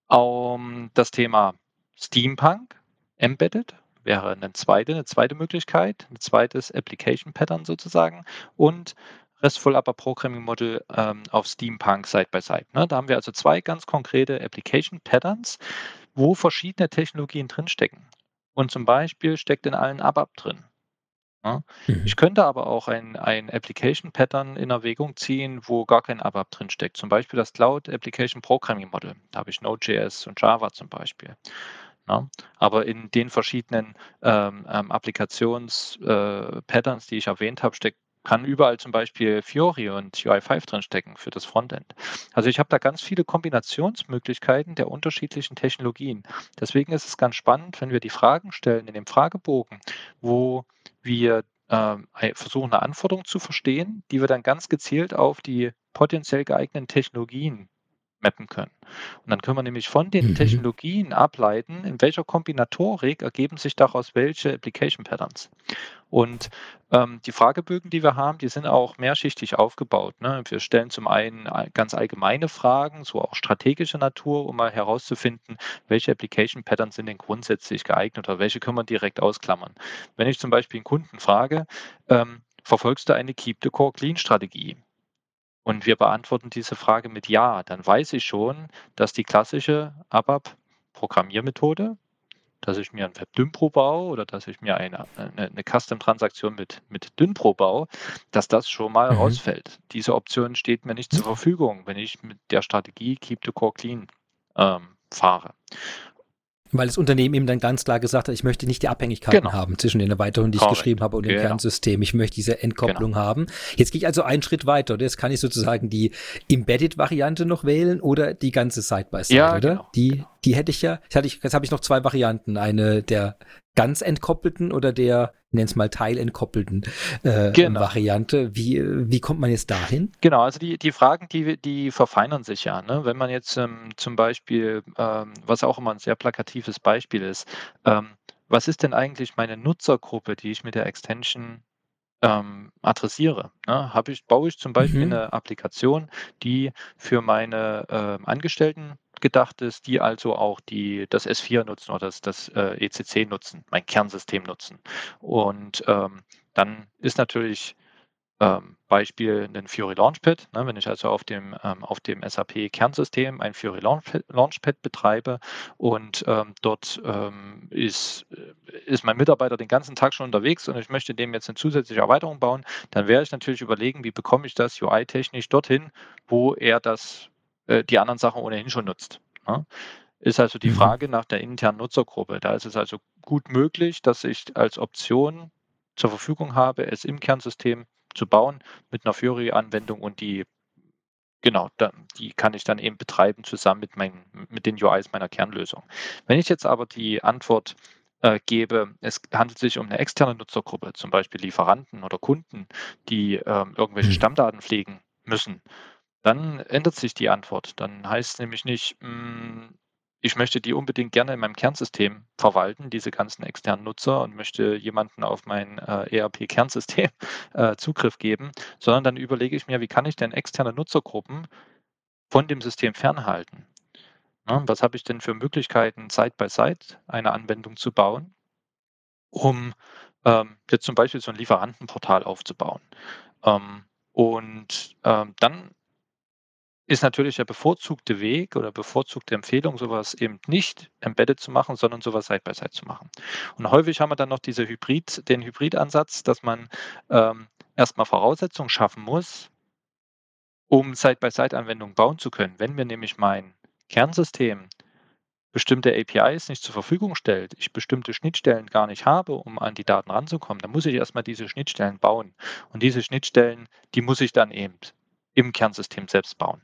Um, das Thema Steampunk, Embedded, wäre eine zweite, eine zweite Möglichkeit, ein zweites Application Pattern sozusagen und RESTful Upper Programming Model ähm, auf Steampunk Side by Side. Ne? Da haben wir also zwei ganz konkrete Application Patterns, wo verschiedene Technologien drinstecken. Und zum Beispiel steckt in allen ABAP drin. Ja. Mhm. Ich könnte aber auch ein, ein Application Pattern in Erwägung ziehen, wo gar kein ABAP drin steckt. Zum Beispiel das Cloud Application Programming Model. Da habe ich Node.js und Java zum Beispiel. Ja. Aber in den verschiedenen ähm, ähm, Applikations-Patterns, äh, die ich erwähnt habe, steckt kann überall zum Beispiel Fiori und UI5 drinstecken für das Frontend. Also ich habe da ganz viele Kombinationsmöglichkeiten der unterschiedlichen Technologien. Deswegen ist es ganz spannend, wenn wir die Fragen stellen in dem Fragebogen, wo wir äh, versuchen, eine Anforderung zu verstehen, die wir dann ganz gezielt auf die potenziell geeigneten Technologien mappen können. Und dann können wir nämlich von den mhm. Technologien ableiten, in welcher Kombinatorik ergeben sich daraus welche Application Patterns. Und ähm, die Fragebögen, die wir haben, die sind auch mehrschichtig aufgebaut. Ne? Wir stellen zum einen ganz allgemeine Fragen, so auch strategische Natur, um mal herauszufinden, welche Application Patterns sind denn grundsätzlich geeignet oder welche können wir direkt ausklammern. Wenn ich zum Beispiel einen Kunden frage, ähm, verfolgst du eine Keep the Core Clean Strategie? Und wir beantworten diese Frage mit Ja, dann weiß ich schon, dass die klassische ABAP-Programmiermethode, dass ich mir ein WebDynPro baue oder dass ich mir eine, eine, eine Custom-Transaktion mit, mit Dynpro baue, dass das schon mal mhm. rausfällt. Diese Option steht mir nicht zur Verfügung, wenn ich mit der Strategie Keep the Core Clean ähm, fahre. Weil das Unternehmen eben dann ganz klar gesagt hat, ich möchte nicht die Abhängigkeiten genau. haben zwischen den Erweiterungen, die ich Correct. geschrieben habe und dem genau. Kernsystem. Ich möchte diese Entkopplung genau. haben. Jetzt gehe ich also einen Schritt weiter. Oder? Jetzt kann ich sozusagen die Embedded-Variante noch wählen oder die ganze Side-by-Side, -Side, ja, oder? Genau. Die, die hätte ich ja, jetzt, hatte ich, jetzt habe ich noch zwei Varianten. Eine der ganz entkoppelten oder der, nenn's mal teilentkoppelten äh, genau. Variante. Wie, wie kommt man jetzt dahin? Genau, also die, die Fragen, die, die verfeinern sich ja. Ne? Wenn man jetzt ähm, zum Beispiel, ähm, was auch immer ein sehr plakatives Beispiel ist, ähm, was ist denn eigentlich meine Nutzergruppe, die ich mit der Extension ähm, adressiere. Ne? ich, baue ich zum Beispiel mhm. eine Applikation, die für meine äh, Angestellten gedacht ist, die also auch die, das S4 nutzen oder das, das äh, ECC nutzen, mein Kernsystem nutzen. Und ähm, dann ist natürlich ähm, Beispiel ein Fury Launchpad. Ne, wenn ich also auf dem, ähm, auf dem SAP-Kernsystem ein Fury Launchpad, Launchpad betreibe und ähm, dort ähm, ist, äh, ist mein Mitarbeiter den ganzen Tag schon unterwegs und ich möchte dem jetzt eine zusätzliche Erweiterung bauen, dann werde ich natürlich überlegen, wie bekomme ich das UI-technisch dorthin, wo er das äh, die anderen Sachen ohnehin schon nutzt. Ne? Ist also die mhm. Frage nach der internen Nutzergruppe. Da ist es also gut möglich, dass ich als Option zur Verfügung habe, es im Kernsystem zu bauen mit einer Fury-Anwendung und die Genau, die kann ich dann eben betreiben zusammen mit, meinen, mit den UIs meiner Kernlösung. Wenn ich jetzt aber die Antwort äh, gebe, es handelt sich um eine externe Nutzergruppe, zum Beispiel Lieferanten oder Kunden, die ähm, irgendwelche mhm. Stammdaten pflegen müssen, dann ändert sich die Antwort. Dann heißt es nämlich nicht, hm, ich möchte die unbedingt gerne in meinem Kernsystem verwalten, diese ganzen externen Nutzer und möchte jemanden auf mein äh, ERP-Kernsystem *laughs* äh, Zugriff geben, sondern dann überlege ich mir, wie kann ich denn externe Nutzergruppen von dem System fernhalten? Ne? Was habe ich denn für Möglichkeiten, Side by Side eine Anwendung zu bauen, um ähm, jetzt zum Beispiel so ein Lieferantenportal aufzubauen. Ähm, und ähm, dann ist natürlich der bevorzugte Weg oder bevorzugte Empfehlung, sowas eben nicht embedded zu machen, sondern sowas Side by Side zu machen. Und häufig haben wir dann noch diese Hybrid, den Hybridansatz, dass man ähm, erstmal Voraussetzungen schaffen muss, um Side-by-Side-Anwendungen bauen zu können. Wenn mir nämlich mein Kernsystem bestimmte APIs nicht zur Verfügung stellt, ich bestimmte Schnittstellen gar nicht habe, um an die Daten ranzukommen, dann muss ich erstmal diese Schnittstellen bauen. Und diese Schnittstellen, die muss ich dann eben im Kernsystem selbst bauen.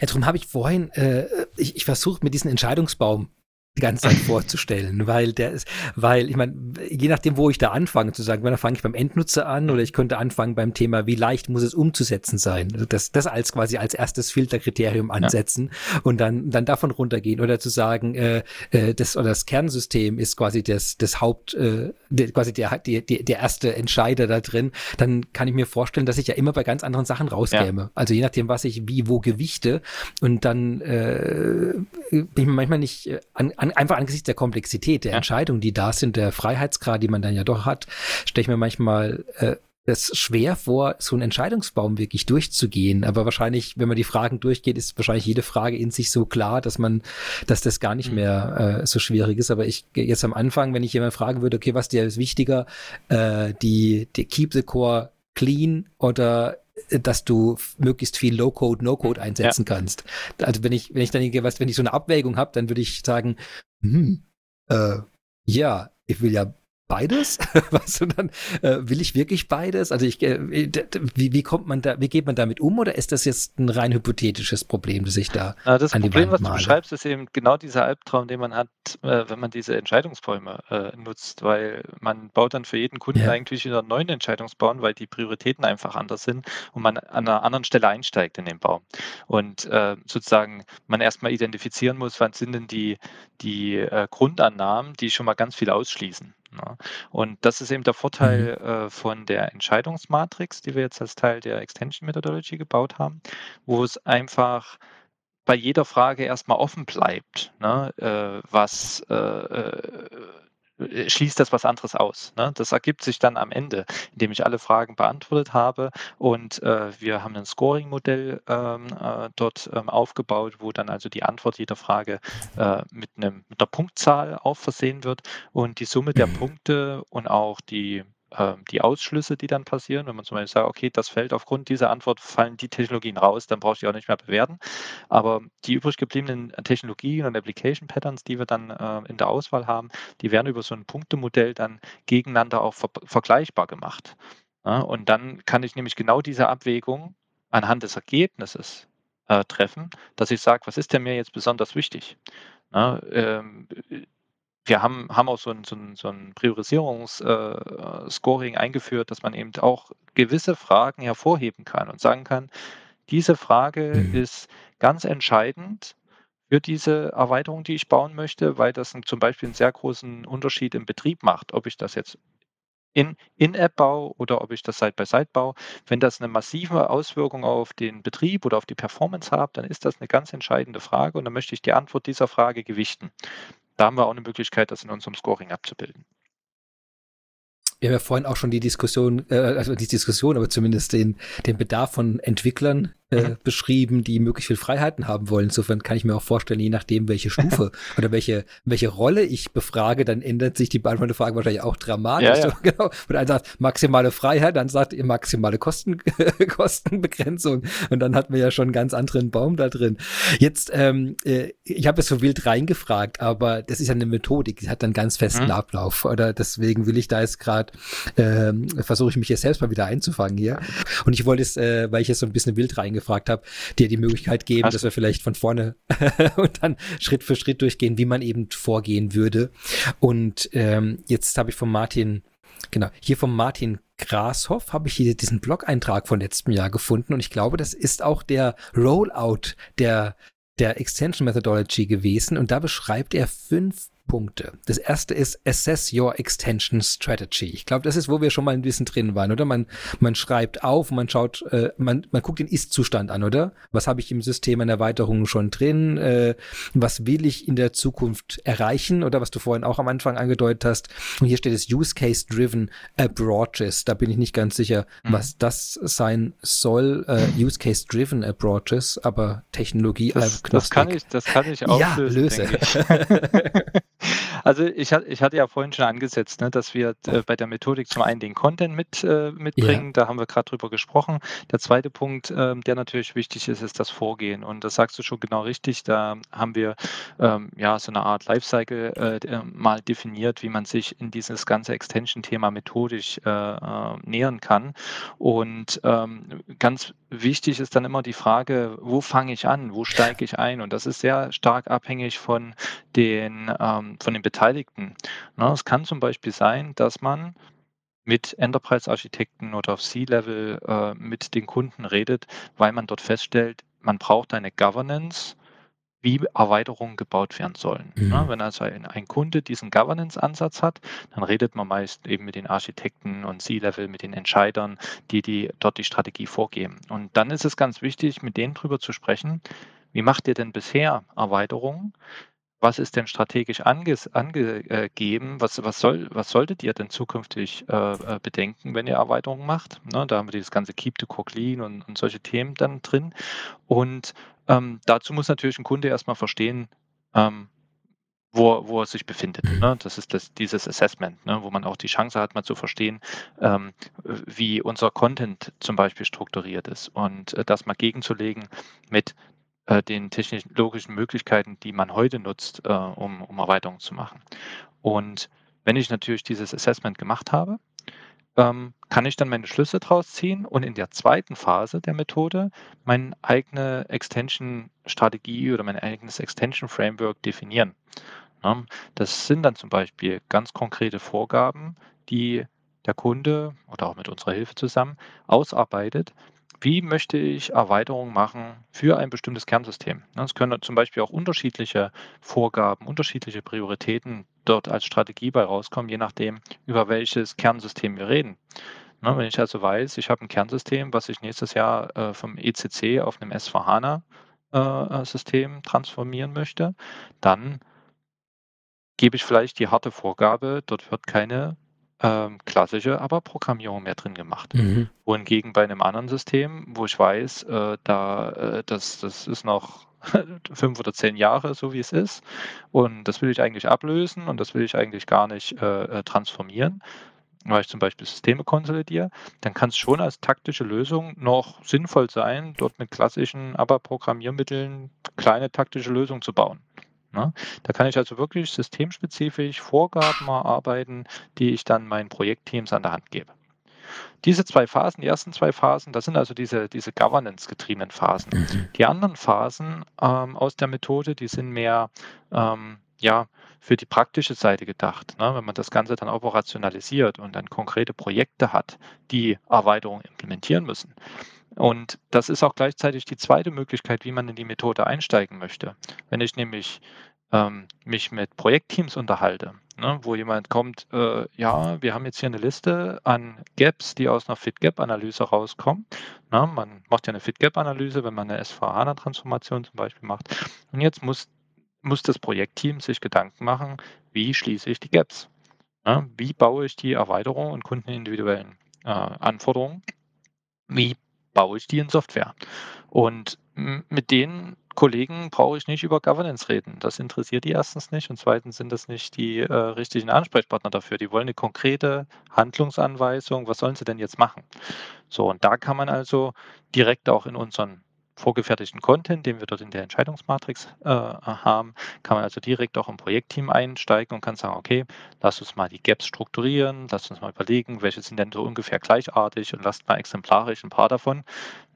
Ja, darum habe ich vorhin, äh, ich, ich versuche mit diesem Entscheidungsbaum die ganze Zeit vorzustellen, weil der ist, weil ich meine, je nachdem, wo ich da anfange zu sagen, wenn fange ich beim Endnutzer an oder ich könnte anfangen beim Thema, wie leicht muss es umzusetzen sein, also das, das als quasi als erstes Filterkriterium ansetzen ja. und dann dann davon runtergehen oder zu sagen, äh, äh, das oder das Kernsystem ist quasi das das Haupt, äh, der, quasi der, der der erste Entscheider da drin, dann kann ich mir vorstellen, dass ich ja immer bei ganz anderen Sachen rauskäme. Ja. Also je nachdem, was ich wie wo gewichte und dann äh, bin ich mir manchmal nicht äh, an an, einfach angesichts der Komplexität der ja. Entscheidungen, die da sind, der Freiheitsgrad, die man dann ja doch hat, stelle ich mir manchmal äh, es schwer vor, so einen Entscheidungsbaum wirklich durchzugehen. Aber wahrscheinlich, wenn man die Fragen durchgeht, ist wahrscheinlich jede Frage in sich so klar, dass man, dass das gar nicht mhm. mehr äh, so schwierig ist. Aber ich jetzt am Anfang, wenn ich jemand fragen würde, okay, was dir ist wichtiger, äh, die, die Keep the Core clean oder dass du möglichst viel Low-Code, No-Code einsetzen ja. kannst. Also wenn ich, wenn ich dann was, wenn ich so eine Abwägung habe, dann würde ich sagen, hm, äh, ja, ich will ja beides? *laughs* Was und dann äh, will ich wirklich beides? Also ich, äh, wie, wie kommt man da, wie geht man damit um oder ist das jetzt ein rein hypothetisches Problem, das ich da Na, Das an Problem, was du beschreibst, ist eben genau dieser Albtraum, den man hat, äh, wenn man diese Entscheidungsbäume äh, nutzt, weil man baut dann für jeden Kunden ja. eigentlich wieder einen neuen Entscheidungsbaum, weil die Prioritäten einfach anders sind und man an einer anderen Stelle einsteigt in den Baum. Und äh, sozusagen man erstmal identifizieren muss, wann sind denn die, die äh, Grundannahmen, die schon mal ganz viel ausschließen. Ne? Und das ist eben der Vorteil mhm. äh, von der Entscheidungsmatrix, die wir jetzt als Teil der Extension Methodology gebaut haben, wo es einfach bei jeder Frage erstmal offen bleibt, ne, äh, was äh, äh äh, schließt das was anderes aus. Ne? Das ergibt sich dann am Ende, indem ich alle Fragen beantwortet habe und äh, wir haben ein Scoring-Modell ähm, äh, dort ähm, aufgebaut, wo dann also die Antwort jeder Frage äh, mit, einem, mit einer Punktzahl auch versehen wird und die Summe der mhm. Punkte und auch die die Ausschlüsse, die dann passieren, wenn man zum Beispiel sagt, okay, das fällt aufgrund dieser Antwort, fallen die Technologien raus, dann brauche ich die auch nicht mehr bewerten. Aber die übrig gebliebenen Technologien und Application Patterns, die wir dann äh, in der Auswahl haben, die werden über so ein Punktemodell dann gegeneinander auch ver vergleichbar gemacht. Ja, und dann kann ich nämlich genau diese Abwägung anhand des Ergebnisses äh, treffen, dass ich sage, was ist denn mir jetzt besonders wichtig? Ja, ähm, wir haben, haben auch so ein, so ein, so ein Priorisierungsscoring äh, eingeführt, dass man eben auch gewisse Fragen hervorheben kann und sagen kann, diese Frage mhm. ist ganz entscheidend für diese Erweiterung, die ich bauen möchte, weil das zum Beispiel einen sehr großen Unterschied im Betrieb macht, ob ich das jetzt in, In-App baue oder ob ich das Side-by-Side baue. Wenn das eine massive Auswirkung auf den Betrieb oder auf die Performance hat, dann ist das eine ganz entscheidende Frage und dann möchte ich die Antwort dieser Frage gewichten da haben wir auch eine Möglichkeit, das in unserem Scoring abzubilden. Wir haben ja vorhin auch schon die Diskussion, äh, also die Diskussion, aber zumindest den, den Bedarf von Entwicklern äh, beschrieben, die möglichst viel Freiheiten haben wollen. Insofern kann ich mir auch vorstellen, je nachdem, welche Stufe *laughs* oder welche, welche Rolle ich befrage, dann ändert sich die beantwortete Frage wahrscheinlich auch dramatisch. Ja, ja. *laughs* Genau. Und einer sagt maximale Freiheit, dann sagt ihr maximale Kosten, *laughs* Kostenbegrenzung. Und dann hat man ja schon einen ganz anderen Baum da drin. Jetzt, ähm, äh, ich habe es so wild reingefragt, aber das ist ja eine Methodik, die hat einen ganz festen mhm. Ablauf. Oder deswegen will ich da jetzt gerade, ähm, versuche ich mich jetzt selbst mal wieder einzufangen hier. Und ich wollte es, äh, weil ich jetzt so ein bisschen wild reingefragt gefragt habe, dir die Möglichkeit geben, Hast dass wir vielleicht von vorne *laughs* und dann Schritt für Schritt durchgehen, wie man eben vorgehen würde. Und ähm, jetzt habe ich von Martin, genau, hier von Martin Grashoff habe ich hier diesen Blog-Eintrag von letztem Jahr gefunden. Und ich glaube, das ist auch der Rollout der der Extension Methodology gewesen. Und da beschreibt er fünf Punkte. Das erste ist Assess Your Extension Strategy. Ich glaube, das ist, wo wir schon mal ein bisschen drin waren, oder? Man, man schreibt auf, man schaut, äh, man, man guckt den Ist-Zustand an, oder? Was habe ich im System an Erweiterungen schon drin? Äh, was will ich in der Zukunft erreichen? Oder was du vorhin auch am Anfang angedeutet hast. Und hier steht es Use Case Driven Approaches. Da bin ich nicht ganz sicher, mhm. was das sein soll. Äh, Use Case Driven Approaches, aber Technologie. Das, das kann ich, das kann ich auch ja, löse. *laughs* *laughs* Also ich, ich hatte ja vorhin schon angesetzt, ne, dass wir äh, bei der Methodik zum einen den Content mit, äh, mitbringen, ja. da haben wir gerade drüber gesprochen. Der zweite Punkt, äh, der natürlich wichtig ist, ist das Vorgehen. Und das sagst du schon genau richtig, da haben wir ähm, ja so eine Art Lifecycle äh, äh mal definiert, wie man sich in dieses ganze Extension-Thema methodisch äh, äh, nähern kann. Und ähm, ganz wichtig ist dann immer die Frage, wo fange ich an, wo steige ich ein? Und das ist sehr stark abhängig von den, ähm, von den Beteiligten. Ne, es kann zum Beispiel sein, dass man mit Enterprise-Architekten oder auf C-Level äh, mit den Kunden redet, weil man dort feststellt, man braucht eine Governance, wie Erweiterungen gebaut werden sollen. Mhm. Ne, wenn also ein, ein Kunde diesen Governance-Ansatz hat, dann redet man meist eben mit den Architekten und C-Level, mit den Entscheidern, die, die dort die Strategie vorgeben. Und dann ist es ganz wichtig, mit denen drüber zu sprechen, wie macht ihr denn bisher Erweiterungen? was ist denn strategisch angegeben? Was, was, soll, was solltet ihr denn zukünftig äh, äh, bedenken, wenn ihr Erweiterungen macht? Ne, da haben wir dieses ganze Keep the Core Clean und, und solche Themen dann drin. Und ähm, dazu muss natürlich ein Kunde erstmal verstehen, ähm, wo, wo er sich befindet. Ne? Das ist das, dieses Assessment, ne? wo man auch die Chance hat, mal zu verstehen, ähm, wie unser Content zum Beispiel strukturiert ist und äh, das mal gegenzulegen mit äh, den technologischen Möglichkeiten, die man heute nutzt, äh, um, um Erweiterungen zu machen. Und wenn ich natürlich dieses Assessment gemacht habe, ähm, kann ich dann meine Schlüsse draus ziehen und in der zweiten Phase der Methode meine eigene Extension-Strategie oder mein eigenes Extension-Framework definieren. Ja, das sind dann zum Beispiel ganz konkrete Vorgaben, die der Kunde oder auch mit unserer Hilfe zusammen ausarbeitet, wie möchte ich Erweiterungen machen für ein bestimmtes Kernsystem. Es können zum Beispiel auch unterschiedliche Vorgaben, unterschiedliche Prioritäten dort als Strategie bei rauskommen, je nachdem, über welches Kernsystem wir reden. Wenn ich also weiß, ich habe ein Kernsystem, was ich nächstes Jahr äh, vom ECC auf einem S4HANA-System äh, transformieren möchte, dann gebe ich vielleicht die harte Vorgabe, dort wird keine ähm, klassische aber Programmierung mehr drin gemacht. Mhm. Wohingegen bei einem anderen System, wo ich weiß, äh, da, äh, das, das ist noch *laughs* fünf oder zehn Jahre, so wie es ist, und das will ich eigentlich ablösen und das will ich eigentlich gar nicht äh, äh transformieren, weil ich zum Beispiel Systeme konsolidiere, dann kann es schon als taktische Lösung noch sinnvoll sein, dort mit klassischen ABAP-Programmiermitteln kleine taktische Lösungen zu bauen. Ne? Da kann ich also wirklich systemspezifisch Vorgaben erarbeiten, die ich dann meinen Projektteams an der Hand gebe. Diese zwei Phasen, die ersten zwei Phasen, das sind also diese, diese Governance-getriebenen Phasen. Mhm. Die anderen Phasen ähm, aus der Methode, die sind mehr ähm, ja, für die praktische Seite gedacht. Ne? Wenn man das Ganze dann operationalisiert und dann konkrete Projekte hat, die Erweiterungen implementieren müssen. Und das ist auch gleichzeitig die zweite Möglichkeit, wie man in die Methode einsteigen möchte. Wenn ich nämlich ähm, mich mit Projektteams unterhalte, ne, wo jemand kommt, äh, ja, wir haben jetzt hier eine Liste an Gaps, die aus einer Fit-Gap-Analyse rauskommen. Na, man macht ja eine Fit-Gap-Analyse, wenn man eine SVH-Transformation zum Beispiel macht. Und jetzt muss, muss das Projektteam sich Gedanken machen, wie schließe ich die Gaps? Na, wie baue ich die Erweiterung und kundenindividuellen äh, Anforderungen? Wie baue ich die in Software. Und mit den Kollegen brauche ich nicht über Governance reden. Das interessiert die erstens nicht und zweitens sind das nicht die äh, richtigen Ansprechpartner dafür. Die wollen eine konkrete Handlungsanweisung. Was sollen sie denn jetzt machen? So, und da kann man also direkt auch in unseren vorgefertigten Content, den wir dort in der Entscheidungsmatrix äh, haben, kann man also direkt auch im Projektteam einsteigen und kann sagen, okay, lass uns mal die Gaps strukturieren, lass uns mal überlegen, welche sind denn so ungefähr gleichartig und lasst mal exemplarisch ein paar davon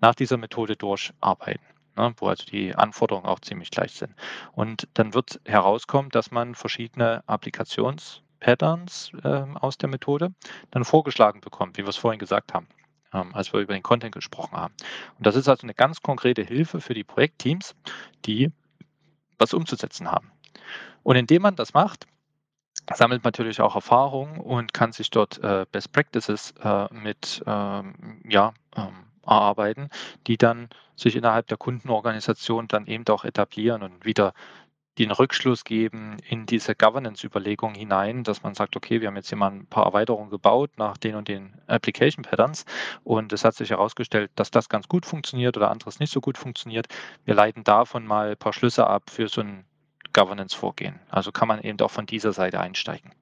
nach dieser Methode durcharbeiten. Ne, wo also die Anforderungen auch ziemlich gleich sind. Und dann wird herauskommen, dass man verschiedene Applikationspatterns äh, aus der Methode dann vorgeschlagen bekommt, wie wir es vorhin gesagt haben. Ähm, als wir über den Content gesprochen haben. Und das ist also eine ganz konkrete Hilfe für die Projektteams, die was umzusetzen haben. Und indem man das macht, sammelt natürlich auch Erfahrung und kann sich dort äh, Best Practices äh, mit ähm, ja, ähm, erarbeiten, die dann sich innerhalb der Kundenorganisation dann eben auch etablieren und wieder den Rückschluss geben in diese Governance-Überlegung hinein, dass man sagt, okay, wir haben jetzt hier mal ein paar Erweiterungen gebaut nach den und den Application Patterns und es hat sich herausgestellt, dass das ganz gut funktioniert oder anderes nicht so gut funktioniert. Wir leiten davon mal ein paar Schlüsse ab für so ein Governance-Vorgehen. Also kann man eben auch von dieser Seite einsteigen.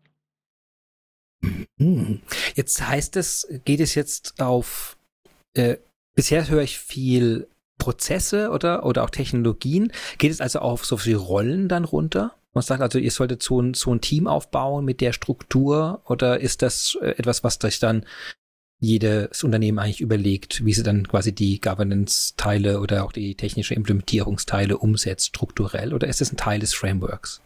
Hm. Jetzt heißt es, geht es jetzt auf, äh, bisher höre ich viel Prozesse oder, oder auch Technologien. Geht es also auf so viele Rollen dann runter? Man sagt also, ihr solltet so ein, so ein Team aufbauen mit der Struktur oder ist das äh, etwas, was sich dann jedes Unternehmen eigentlich überlegt, wie sie dann quasi die Governance-Teile oder auch die technische Implementierungsteile umsetzt, strukturell, oder ist es ein Teil des Frameworks?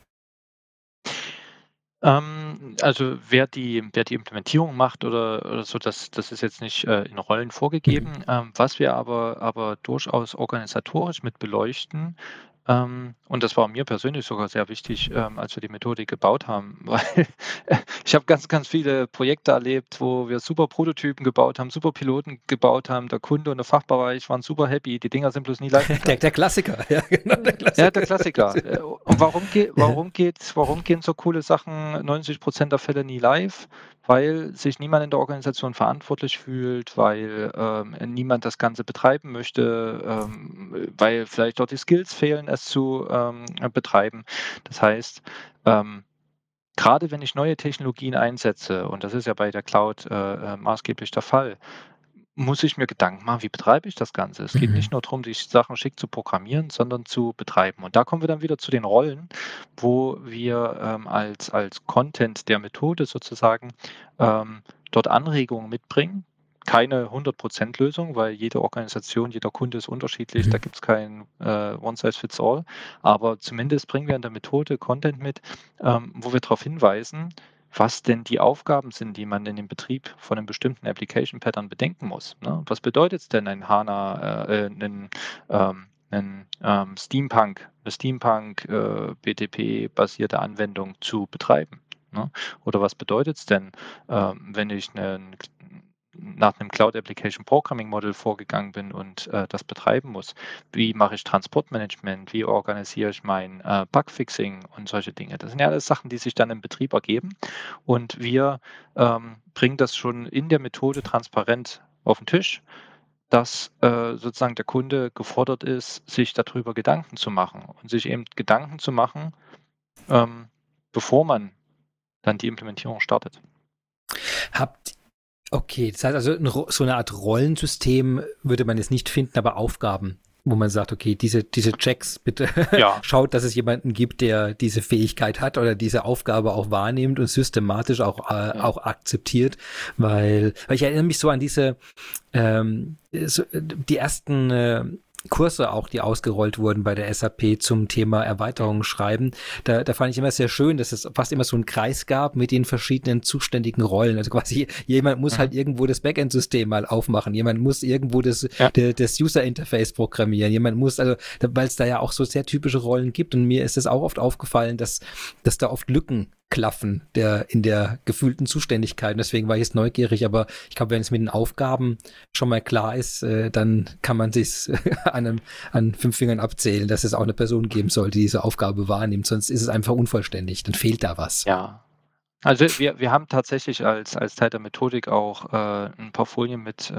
Ähm, also wer die, wer die Implementierung macht oder, oder so, das, das ist jetzt nicht äh, in Rollen vorgegeben. Mhm. Ähm, was wir aber, aber durchaus organisatorisch mit beleuchten, ähm, und das war mir persönlich sogar sehr wichtig, ähm, als wir die Methodik gebaut haben, *laughs* weil ich habe ganz, ganz viele Projekte erlebt, wo wir super Prototypen gebaut haben, super Piloten gebaut haben. Der Kunde und der Fachbereich waren super happy. Die Dinger sind bloß nie live. *laughs* Der, der Klassiker, *laughs* ja, genau. Der Klassiker. Ja, der Klassiker. Äh, und warum, geht, warum, geht, warum gehen so coole Sachen 90 Prozent der Fälle nie live? Weil sich niemand in der Organisation verantwortlich fühlt, weil ähm, niemand das Ganze betreiben möchte, ähm, weil vielleicht dort die Skills fehlen, es zu ähm, betreiben. Das heißt, ähm, gerade wenn ich neue Technologien einsetze, und das ist ja bei der Cloud äh, äh maßgeblich der Fall, muss ich mir Gedanken machen, wie betreibe ich das Ganze. Es geht mhm. nicht nur darum, die Sachen schick zu programmieren, sondern zu betreiben. Und da kommen wir dann wieder zu den Rollen, wo wir ähm, als, als Content der Methode sozusagen ähm, dort Anregungen mitbringen. Keine 100%-Lösung, weil jede Organisation, jeder Kunde ist unterschiedlich, mhm. da gibt es kein äh, One-Size-Fits-All. Aber zumindest bringen wir in der Methode Content mit, ähm, wo wir darauf hinweisen, was denn die Aufgaben sind, die man in dem Betrieb von einem bestimmten Application Pattern bedenken muss. Ne? Was bedeutet es denn, ein HANA, äh, ein, ähm, ähm, Steampunk, eine Steampunk äh, BTP-basierte Anwendung zu betreiben? Ne? Oder was bedeutet es denn, ähm, wenn ich einen nach einem Cloud Application Programming Model vorgegangen bin und äh, das betreiben muss. Wie mache ich Transportmanagement? Wie organisiere ich mein äh, Bugfixing und solche Dinge? Das sind ja alles Sachen, die sich dann im Betrieb ergeben. Und wir ähm, bringen das schon in der Methode transparent auf den Tisch, dass äh, sozusagen der Kunde gefordert ist, sich darüber Gedanken zu machen und sich eben Gedanken zu machen, ähm, bevor man dann die Implementierung startet. Habt Okay, das heißt also, so eine Art Rollensystem würde man jetzt nicht finden, aber Aufgaben, wo man sagt, okay, diese, diese Checks, bitte ja. *laughs* schaut, dass es jemanden gibt, der diese Fähigkeit hat oder diese Aufgabe auch wahrnimmt und systematisch auch, äh, ja. auch akzeptiert, weil, weil ich erinnere mich so an diese, ähm, so, die ersten äh, Kurse auch, die ausgerollt wurden bei der SAP zum Thema Erweiterungen schreiben. Da, da fand ich immer sehr schön, dass es fast immer so einen Kreis gab mit den verschiedenen zuständigen Rollen. Also quasi jemand muss mhm. halt irgendwo das Backend-System mal aufmachen. Jemand muss irgendwo das, ja. de, das User-Interface programmieren. Jemand muss, also, weil es da ja auch so sehr typische Rollen gibt. Und mir ist es auch oft aufgefallen, dass, dass da oft Lücken Klaffen der in der gefühlten Zuständigkeit. Deswegen war ich jetzt neugierig, aber ich glaube, wenn es mit den Aufgaben schon mal klar ist, äh, dann kann man sich *laughs* an, einem, an fünf Fingern abzählen, dass es auch eine Person geben soll, die diese Aufgabe wahrnimmt. Sonst ist es einfach unvollständig. Dann fehlt da was. Ja, also wir, wir haben tatsächlich als, als Teil der Methodik auch äh, ein paar Folien mit äh,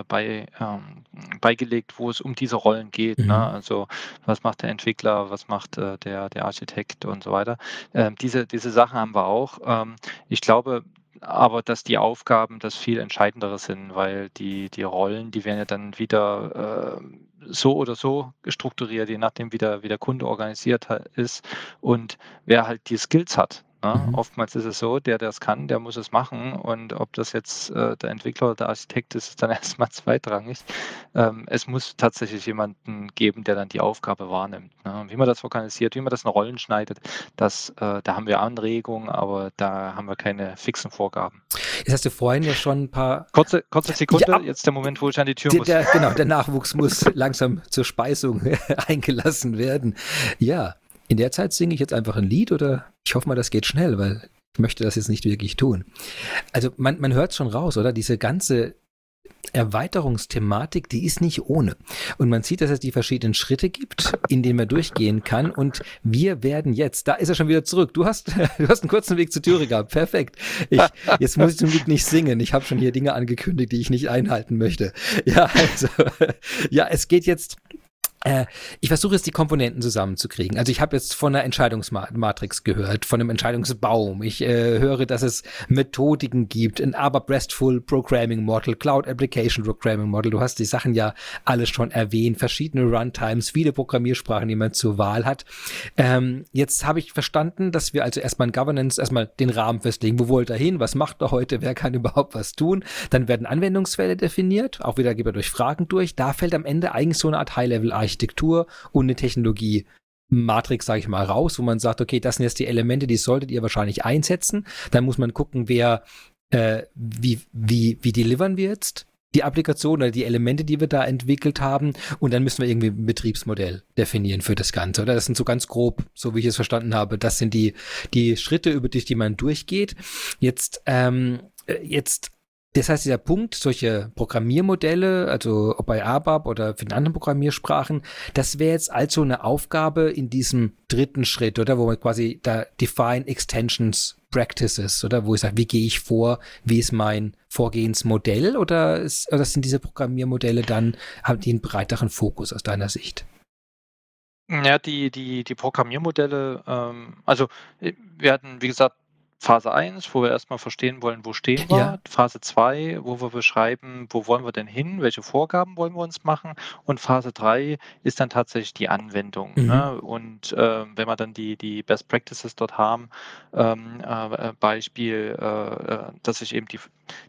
äh, bei, ähm, beigelegt, wo es um diese Rollen geht. Ne? Mhm. Ne? Also was macht der Entwickler, was macht äh, der, der Architekt und so weiter. Ähm, diese, diese Sachen haben wir auch. Ähm, ich glaube aber, dass die Aufgaben das viel entscheidendere sind, weil die, die Rollen, die werden ja dann wieder äh, so oder so strukturiert, je nachdem, wie der, wie der Kunde organisiert ist und wer halt die Skills hat. Ne? Mhm. Oftmals ist es so, der, der es kann, der muss es machen. Und ob das jetzt äh, der Entwickler oder der Architekt ist, ist dann *laughs* erstmal zweitrangig. Ähm, es muss tatsächlich jemanden geben, der dann die Aufgabe wahrnimmt. Ne? Wie man das organisiert, wie man das in Rollen schneidet, das, äh, da haben wir Anregungen, aber da haben wir keine fixen Vorgaben. Jetzt hast du vorhin ja schon ein paar. Kurze, kurze Sekunde, ja, jetzt der Moment, wo ich an die Tür der, muss. Der, genau, der *laughs* Nachwuchs muss langsam zur Speisung *laughs* eingelassen werden. Ja, in der Zeit singe ich jetzt einfach ein Lied oder ich hoffe mal, das geht schnell, weil möchte das jetzt nicht wirklich tun. Also man, man hört schon raus, oder? Diese ganze Erweiterungsthematik, die ist nicht ohne. Und man sieht, dass es die verschiedenen Schritte gibt, in denen man durchgehen kann. Und wir werden jetzt, da ist er schon wieder zurück. Du hast, *laughs* du hast einen kurzen Weg zur Türe gehabt. Perfekt. Ich, jetzt muss ich zum Glück nicht singen. Ich habe schon hier Dinge angekündigt, die ich nicht einhalten möchte. Ja, also, *laughs* ja, es geht jetzt ich versuche jetzt die Komponenten zusammenzukriegen. Also ich habe jetzt von einer Entscheidungsmatrix gehört, von einem Entscheidungsbaum. Ich äh, höre, dass es Methodiken gibt, ein ABAP RESTful Programming Model, Cloud Application Programming Model. Du hast die Sachen ja alle schon erwähnt, verschiedene Runtimes, viele Programmiersprachen, die man zur Wahl hat. Ähm, jetzt habe ich verstanden, dass wir also erstmal in Governance erstmal den Rahmen festlegen. Wo wollt ihr hin? Was macht er heute? Wer kann *laughs* überhaupt was tun? Dann werden Anwendungsfälle definiert. Auch wieder geht er durch Fragen durch. Da fällt am Ende eigentlich so eine Art High-Level-Architektur Architektur und eine Technologie Matrix, sage ich mal, raus, wo man sagt, okay, das sind jetzt die Elemente, die solltet ihr wahrscheinlich einsetzen. Dann muss man gucken, wer, äh, wie, wie, wie delivern wir jetzt die Applikation oder die Elemente, die wir da entwickelt haben. Und dann müssen wir irgendwie ein Betriebsmodell definieren für das Ganze. Oder das sind so ganz grob, so wie ich es verstanden habe, das sind die, die Schritte, über die, die man durchgeht. Jetzt, ähm, äh, jetzt das heißt, dieser Punkt, solche Programmiermodelle, also ob bei ABAP oder für anderen Programmiersprachen, das wäre jetzt also eine Aufgabe in diesem dritten Schritt, oder? Wo man quasi da define extensions practices, oder? Wo ich sage, wie gehe ich vor? Wie ist mein Vorgehensmodell? Oder, ist, oder sind diese Programmiermodelle dann, haben die einen breiteren Fokus aus deiner Sicht? Ja, die, die, die Programmiermodelle, ähm, also äh, wir hatten, wie gesagt, Phase 1, wo wir erstmal verstehen wollen, wo stehen wir. Ja. Phase 2, wo wir beschreiben, wo wollen wir denn hin, welche Vorgaben wollen wir uns machen. Und Phase 3 ist dann tatsächlich die Anwendung. Mhm. Ne? Und äh, wenn wir dann die, die Best Practices dort haben, ähm, äh, Beispiel, äh, äh dass ich eben die,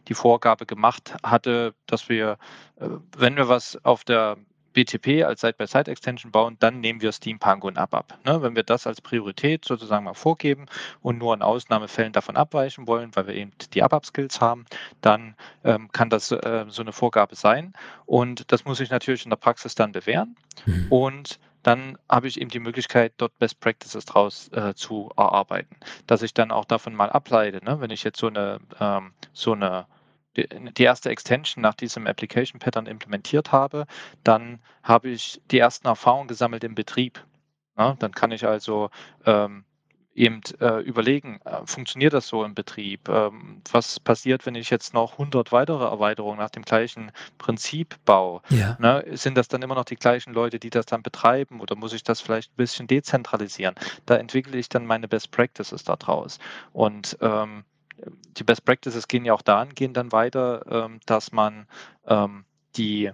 die Vorgabe gemacht hatte, dass wir, äh, wenn wir was auf der BTP als Side-by-Side-Extension bauen, dann nehmen wir Steampunk und ABAP. Ne? Wenn wir das als Priorität sozusagen mal vorgeben und nur in Ausnahmefällen davon abweichen wollen, weil wir eben die ABAP-Skills haben, dann ähm, kann das äh, so eine Vorgabe sein. Und das muss ich natürlich in der Praxis dann bewähren. Mhm. Und dann habe ich eben die Möglichkeit, dort Best Practices draus äh, zu erarbeiten. Dass ich dann auch davon mal ableite, ne? wenn ich jetzt so eine, ähm, so eine die erste Extension nach diesem Application Pattern implementiert habe, dann habe ich die ersten Erfahrungen gesammelt im Betrieb. Ja, dann kann ich also ähm, eben äh, überlegen, äh, funktioniert das so im Betrieb? Ähm, was passiert, wenn ich jetzt noch 100 weitere Erweiterungen nach dem gleichen Prinzip baue? Ja. Ne, sind das dann immer noch die gleichen Leute, die das dann betreiben oder muss ich das vielleicht ein bisschen dezentralisieren? Da entwickle ich dann meine Best Practices daraus. Und ähm, die Best Practices gehen ja auch dahingehend dann weiter, ähm, dass man ähm, die,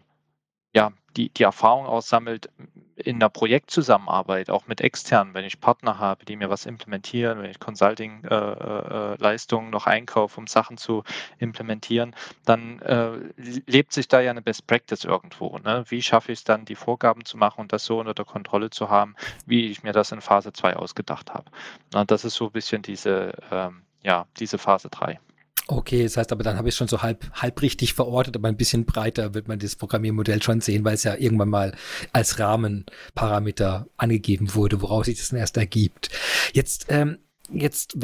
ja, die, die Erfahrung aussammelt in der Projektzusammenarbeit, auch mit externen, wenn ich Partner habe, die mir was implementieren, wenn ich Consulting-Leistungen äh, äh, noch einkaufe, um Sachen zu implementieren, dann äh, lebt sich da ja eine Best Practice irgendwo. Ne? Wie schaffe ich es dann, die Vorgaben zu machen und das so unter der Kontrolle zu haben, wie ich mir das in Phase 2 ausgedacht habe. Und das ist so ein bisschen diese ähm, ja, diese Phase 3. Okay, das heißt aber, dann habe ich es schon so halb, halb richtig verortet, aber ein bisschen breiter wird man das Programmiermodell schon sehen, weil es ja irgendwann mal als Rahmenparameter angegeben wurde, woraus sich das dann erst ergibt. Jetzt, ähm, jetzt,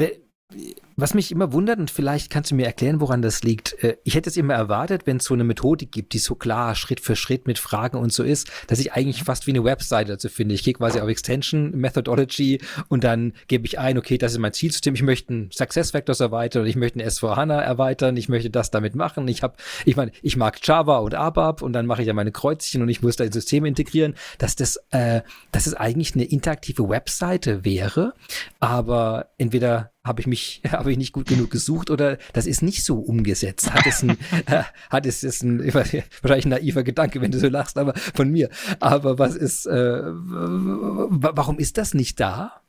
was mich immer wundert, und vielleicht kannst du mir erklären, woran das liegt. Äh, ich hätte es immer erwartet, wenn es so eine Methodik gibt, die so klar Schritt für Schritt mit Fragen und so ist, dass ich eigentlich fast wie eine Webseite dazu finde. Ich gehe quasi auf Extension, Methodology und dann gebe ich ein, okay, das ist mein Zielsystem. Ich möchte ein Success Factors erweitern oder ich möchte ein S4HANA erweitern. Ich möchte das damit machen. Ich habe, ich meine, ich mag Java und ABAP und dann mache ich ja meine Kreuzchen und ich muss da ins System integrieren, dass das, äh, dass es eigentlich eine interaktive Webseite wäre. Aber entweder habe ich mich, *laughs* habe ich nicht gut genug gesucht oder das ist nicht so umgesetzt. Hat es ein, *laughs* äh, hat es ist ein, wahrscheinlich ein naiver Gedanke, wenn du so lachst, aber von mir. Aber was ist, äh, warum ist das nicht da?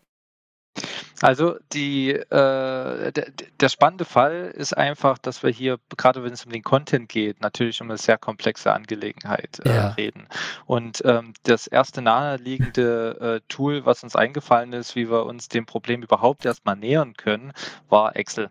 Also die, äh, der, der, spannende Fall ist einfach, dass wir hier, gerade wenn es um den Content geht, natürlich um eine sehr komplexe Angelegenheit äh, ja. reden. Und ähm, das erste naheliegende äh, Tool, was uns eingefallen ist, wie wir uns dem Problem überhaupt erstmal nähern können, war Excel.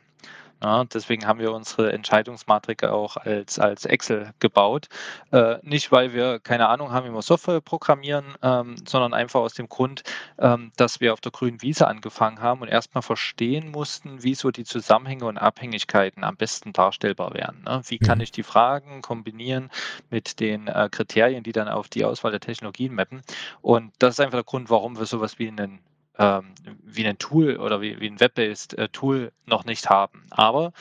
Ja, deswegen haben wir unsere Entscheidungsmatrix auch als, als Excel gebaut. Äh, nicht, weil wir keine Ahnung haben, wie wir Software programmieren, ähm, sondern einfach aus dem Grund, ähm, dass wir auf der grünen Wiese angefangen haben und erstmal verstehen mussten, wie so die Zusammenhänge und Abhängigkeiten am besten darstellbar wären. Ne? Wie kann mhm. ich die Fragen kombinieren mit den äh, Kriterien, die dann auf die Auswahl der Technologien mappen? Und das ist einfach der Grund, warum wir sowas wie einen ähm, wie ein Tool oder wie, wie ein Web-based äh, Tool noch nicht haben. Aber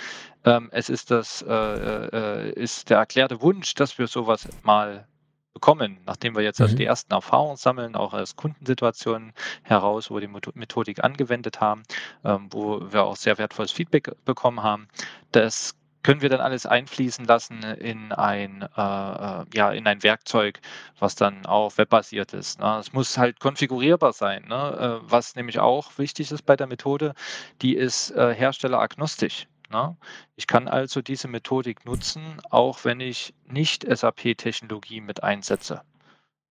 ähm, es ist das äh, äh, ist der erklärte Wunsch, dass wir sowas mal bekommen, nachdem wir jetzt also mhm. die ersten Erfahrungen sammeln, auch aus Kundensituationen heraus, wo wir die Methodik angewendet haben, ähm, wo wir auch sehr wertvolles Feedback bekommen haben. Das können wir dann alles einfließen lassen in ein, äh, äh, ja, in ein Werkzeug, was dann auch webbasiert ist. Ne? Es muss halt konfigurierbar sein, ne? äh, was nämlich auch wichtig ist bei der Methode, die ist äh, herstelleragnostisch. Ne? Ich kann also diese Methodik nutzen, auch wenn ich nicht SAP-Technologie mit einsetze.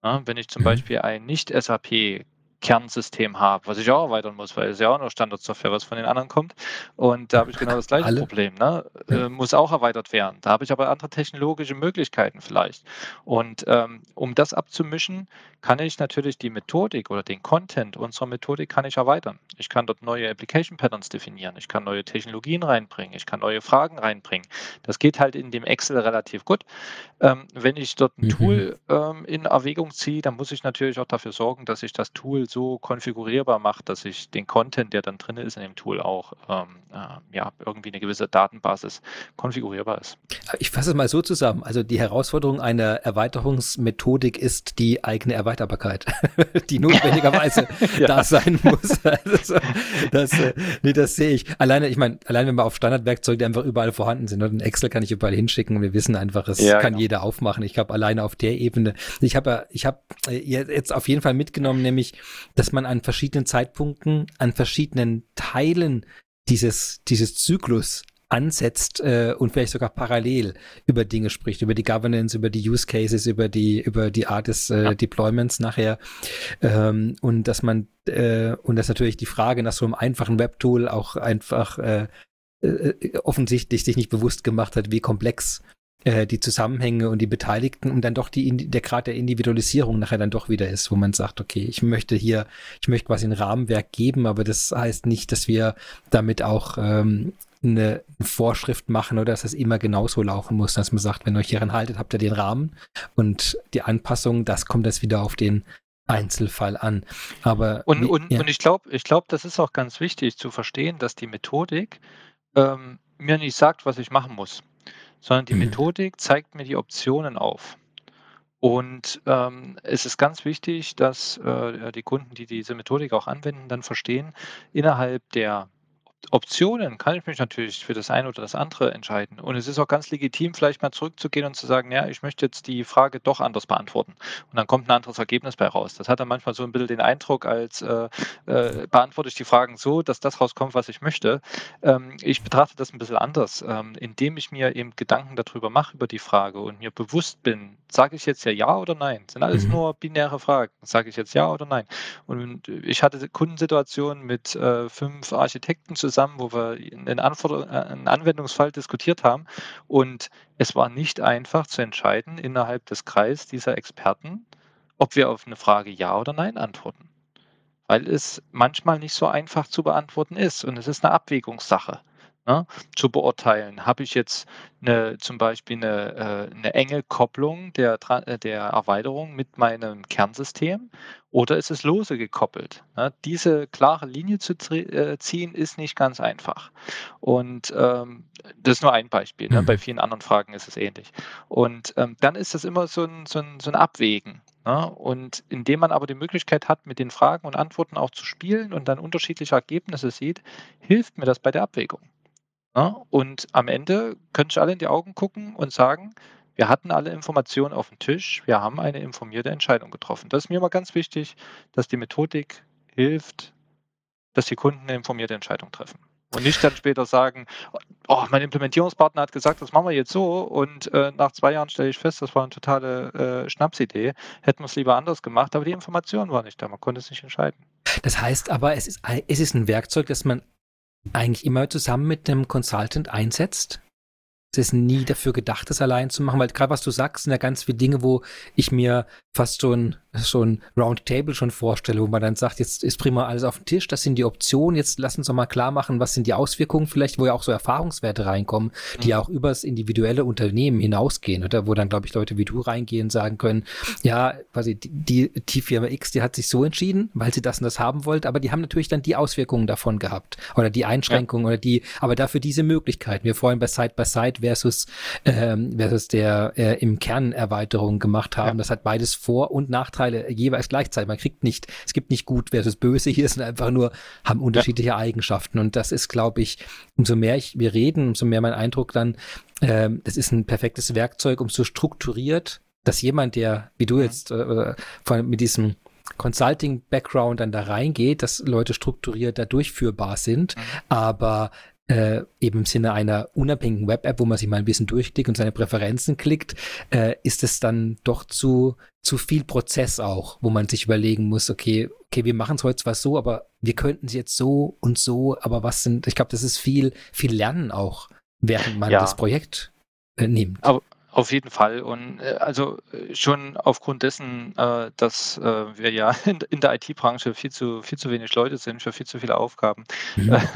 Ne? Wenn ich zum mhm. Beispiel ein nicht SAP Kernsystem habe, was ich auch erweitern muss, weil es ja auch nur Standardsoftware, was von den anderen kommt. Und da habe ich genau das gleiche Alle? Problem. Ne? Ja. Äh, muss auch erweitert werden. Da habe ich aber andere technologische Möglichkeiten vielleicht. Und ähm, um das abzumischen, kann ich natürlich die Methodik oder den Content unserer Methodik kann ich erweitern. Ich kann dort neue Application Patterns definieren. Ich kann neue Technologien reinbringen. Ich kann neue Fragen reinbringen. Das geht halt in dem Excel relativ gut. Ähm, wenn ich dort ein mhm. Tool ähm, in Erwägung ziehe, dann muss ich natürlich auch dafür sorgen, dass ich das Tool so konfigurierbar macht, dass ich den Content, der dann drin ist in dem Tool, auch ähm, äh, ja, irgendwie eine gewisse Datenbasis konfigurierbar ist. Ich fasse es mal so zusammen. Also die Herausforderung einer Erweiterungsmethodik ist die eigene Erweiterbarkeit, *laughs* die notwendigerweise *laughs* ja. da sein muss. *laughs* Also, das, äh, nee, das sehe ich. Alleine, ich meine, allein wenn wir auf Standardwerkzeuge, die einfach überall vorhanden sind, und ein Excel kann ich überall hinschicken und wir wissen einfach, es ja, kann genau. jeder aufmachen. Ich habe alleine auf der Ebene, ich habe ich habe äh, jetzt auf jeden Fall mitgenommen, nämlich dass man an verschiedenen Zeitpunkten, an verschiedenen Teilen dieses, dieses Zyklus ansetzt äh, und vielleicht sogar parallel über Dinge spricht, über die Governance, über die Use Cases, über die über die Art des äh, ja. Deployments nachher ähm, und dass man äh, und dass natürlich die Frage nach so einem einfachen Webtool auch einfach äh, äh, offensichtlich sich nicht bewusst gemacht hat, wie komplex äh, die Zusammenhänge und die Beteiligten und dann doch die, der Grad der Individualisierung nachher dann doch wieder ist, wo man sagt, okay, ich möchte hier, ich möchte quasi ein Rahmenwerk geben, aber das heißt nicht, dass wir damit auch ähm, eine Vorschrift machen oder dass es immer genauso laufen muss, dass man sagt, wenn ihr euch hieran haltet, habt ihr den Rahmen und die Anpassung, das kommt jetzt wieder auf den Einzelfall an. Aber und, und, ja. und ich glaube, ich glaube, das ist auch ganz wichtig zu verstehen, dass die Methodik ähm, mir nicht sagt, was ich machen muss sondern die mhm. Methodik zeigt mir die Optionen auf. Und ähm, es ist ganz wichtig, dass äh, die Kunden, die diese Methodik auch anwenden, dann verstehen, innerhalb der Optionen kann ich mich natürlich für das eine oder das andere entscheiden. Und es ist auch ganz legitim, vielleicht mal zurückzugehen und zu sagen, ja, ich möchte jetzt die Frage doch anders beantworten. Und dann kommt ein anderes Ergebnis bei raus. Das hat dann manchmal so ein bisschen den Eindruck, als äh, äh, beantworte ich die Fragen so, dass das rauskommt, was ich möchte. Ähm, ich betrachte das ein bisschen anders, ähm, indem ich mir eben Gedanken darüber mache, über die Frage und mir bewusst bin, sage ich jetzt ja ja oder nein? Das sind alles mhm. nur binäre Fragen. Sage ich jetzt ja oder nein? Und ich hatte Kundensituationen mit äh, fünf Architekten zusammen, zusammen, wo wir einen, Anforder äh, einen Anwendungsfall diskutiert haben. Und es war nicht einfach zu entscheiden innerhalb des Kreises dieser Experten, ob wir auf eine Frage Ja oder Nein antworten. Weil es manchmal nicht so einfach zu beantworten ist und es ist eine Abwägungssache ne, zu beurteilen. Habe ich jetzt eine, zum Beispiel eine, äh, eine enge Kopplung der, äh, der Erweiterung mit meinem Kernsystem oder ist es lose gekoppelt? Ne? Diese klare Linie zu äh, ziehen ist nicht ganz einfach. Und ähm, das ist nur ein Beispiel. Ne? Bei mhm. vielen anderen Fragen ist es ähnlich. Und ähm, dann ist das immer so ein, so ein, so ein Abwägen. Ne? Und indem man aber die Möglichkeit hat, mit den Fragen und Antworten auch zu spielen und dann unterschiedliche Ergebnisse sieht, hilft mir das bei der Abwägung. Ne? Und am Ende können sich alle in die Augen gucken und sagen, wir hatten alle Informationen auf dem Tisch, wir haben eine informierte Entscheidung getroffen. Das ist mir immer ganz wichtig, dass die Methodik hilft, dass die Kunden eine informierte Entscheidung treffen. Und nicht dann später sagen, oh, mein Implementierungspartner hat gesagt, das machen wir jetzt so und äh, nach zwei Jahren stelle ich fest, das war eine totale äh, Schnapsidee. Hätten wir es lieber anders gemacht, aber die Information war nicht da, man konnte es nicht entscheiden. Das heißt aber, es ist, es ist ein Werkzeug, das man eigentlich immer zusammen mit einem Consultant einsetzt? Es ist nie dafür gedacht, das allein zu machen, weil gerade was du sagst, sind ja ganz viele Dinge, wo ich mir fast so ein, so ein Roundtable schon vorstelle, wo man dann sagt, jetzt ist prima alles auf dem Tisch, das sind die Optionen, jetzt lass uns doch mal klar machen, was sind die Auswirkungen vielleicht, wo ja auch so Erfahrungswerte reinkommen, die ja mhm. auch übers individuelle Unternehmen hinausgehen, oder wo dann, glaube ich, Leute wie du reingehen sagen können, ja, quasi die, die Firma X, die hat sich so entschieden, weil sie das und das haben wollte, aber die haben natürlich dann die Auswirkungen davon gehabt oder die Einschränkungen ja. oder die, aber dafür diese Möglichkeiten. Wir vorhin bei Side by Side versus, ähm, versus der äh, im Kern Erweiterung gemacht haben. Ja. Das hat beides Vor- und Nachteile jeweils gleichzeitig. Man kriegt nicht, es gibt nicht gut versus böse. Hier *laughs* sind einfach nur, haben unterschiedliche ja. Eigenschaften. Und das ist, glaube ich, umso mehr ich, wir reden, umso mehr mein Eindruck dann, ähm, das ist ein perfektes Werkzeug, um so strukturiert, dass jemand, der, wie du jetzt, äh, von, mit diesem Consulting-Background dann da reingeht, dass Leute strukturiert da durchführbar sind, mhm. aber äh, eben im Sinne einer unabhängigen Web-App, wo man sich mal ein bisschen durchklickt und seine Präferenzen klickt, äh, ist es dann doch zu, zu viel Prozess auch, wo man sich überlegen muss, okay, okay, wir machen es heute zwar so, aber wir könnten es jetzt so und so, aber was sind, ich glaube, das ist viel, viel Lernen auch, während man ja. das Projekt äh, nimmt. Aber, auf jeden Fall. Und äh, also äh, schon aufgrund dessen, äh, dass wir ja *laughs* in, der IT-Branche viel zu, viel zu wenig Leute sind für viel zu viele Aufgaben. Mhm. *laughs*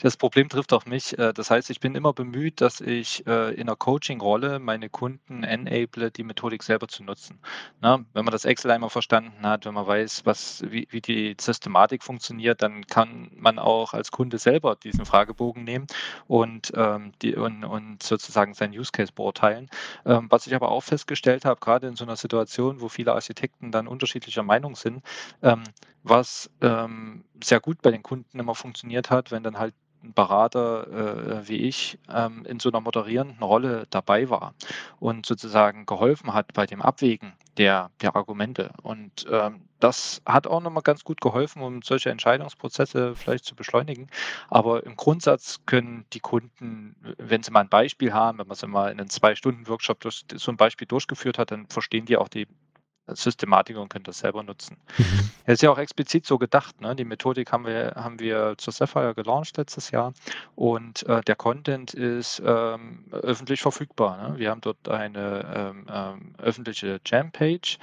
Das Problem trifft auch mich. Das heißt, ich bin immer bemüht, dass ich in einer Coaching-Rolle meine Kunden enable, die Methodik selber zu nutzen. Na, wenn man das Excel einmal verstanden hat, wenn man weiß, was, wie, wie die Systematik funktioniert, dann kann man auch als Kunde selber diesen Fragebogen nehmen und, ähm, die, und, und sozusagen seinen Use Case beurteilen. Ähm, was ich aber auch festgestellt habe, gerade in so einer Situation, wo viele Architekten dann unterschiedlicher Meinung sind, ähm, was ähm, sehr gut bei den Kunden immer funktioniert hat, wenn dann halt ein Berater äh, wie ich ähm, in so einer moderierenden Rolle dabei war und sozusagen geholfen hat bei dem Abwägen der, der Argumente. Und ähm, das hat auch nochmal ganz gut geholfen, um solche Entscheidungsprozesse vielleicht zu beschleunigen. Aber im Grundsatz können die Kunden, wenn sie mal ein Beispiel haben, wenn man sie mal in einem Zwei-Stunden-Workshop so ein Beispiel durchgeführt hat, dann verstehen die auch die Systematik und könnt das selber nutzen. Mhm. Es ist ja auch explizit so gedacht. Ne? Die Methodik haben wir, haben wir zur Sapphire gelauncht letztes Jahr und äh, der Content ist ähm, öffentlich verfügbar. Ne? Wir haben dort eine ähm, ähm, öffentliche Jam-Page,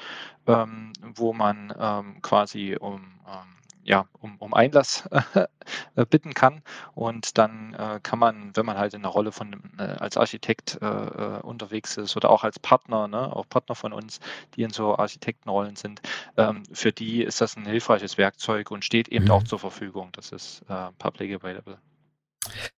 ähm, wo man ähm, quasi um ähm, ja, um, um Einlass *laughs* äh, bitten kann. Und dann äh, kann man, wenn man halt in der Rolle von äh, als Architekt unterwegs ist oder auch als Partner, ne, auch Partner von uns, die in so Architektenrollen sind, ähm, für die ist das ein hilfreiches Werkzeug und steht eben mhm. auch zur Verfügung. Das ist public available.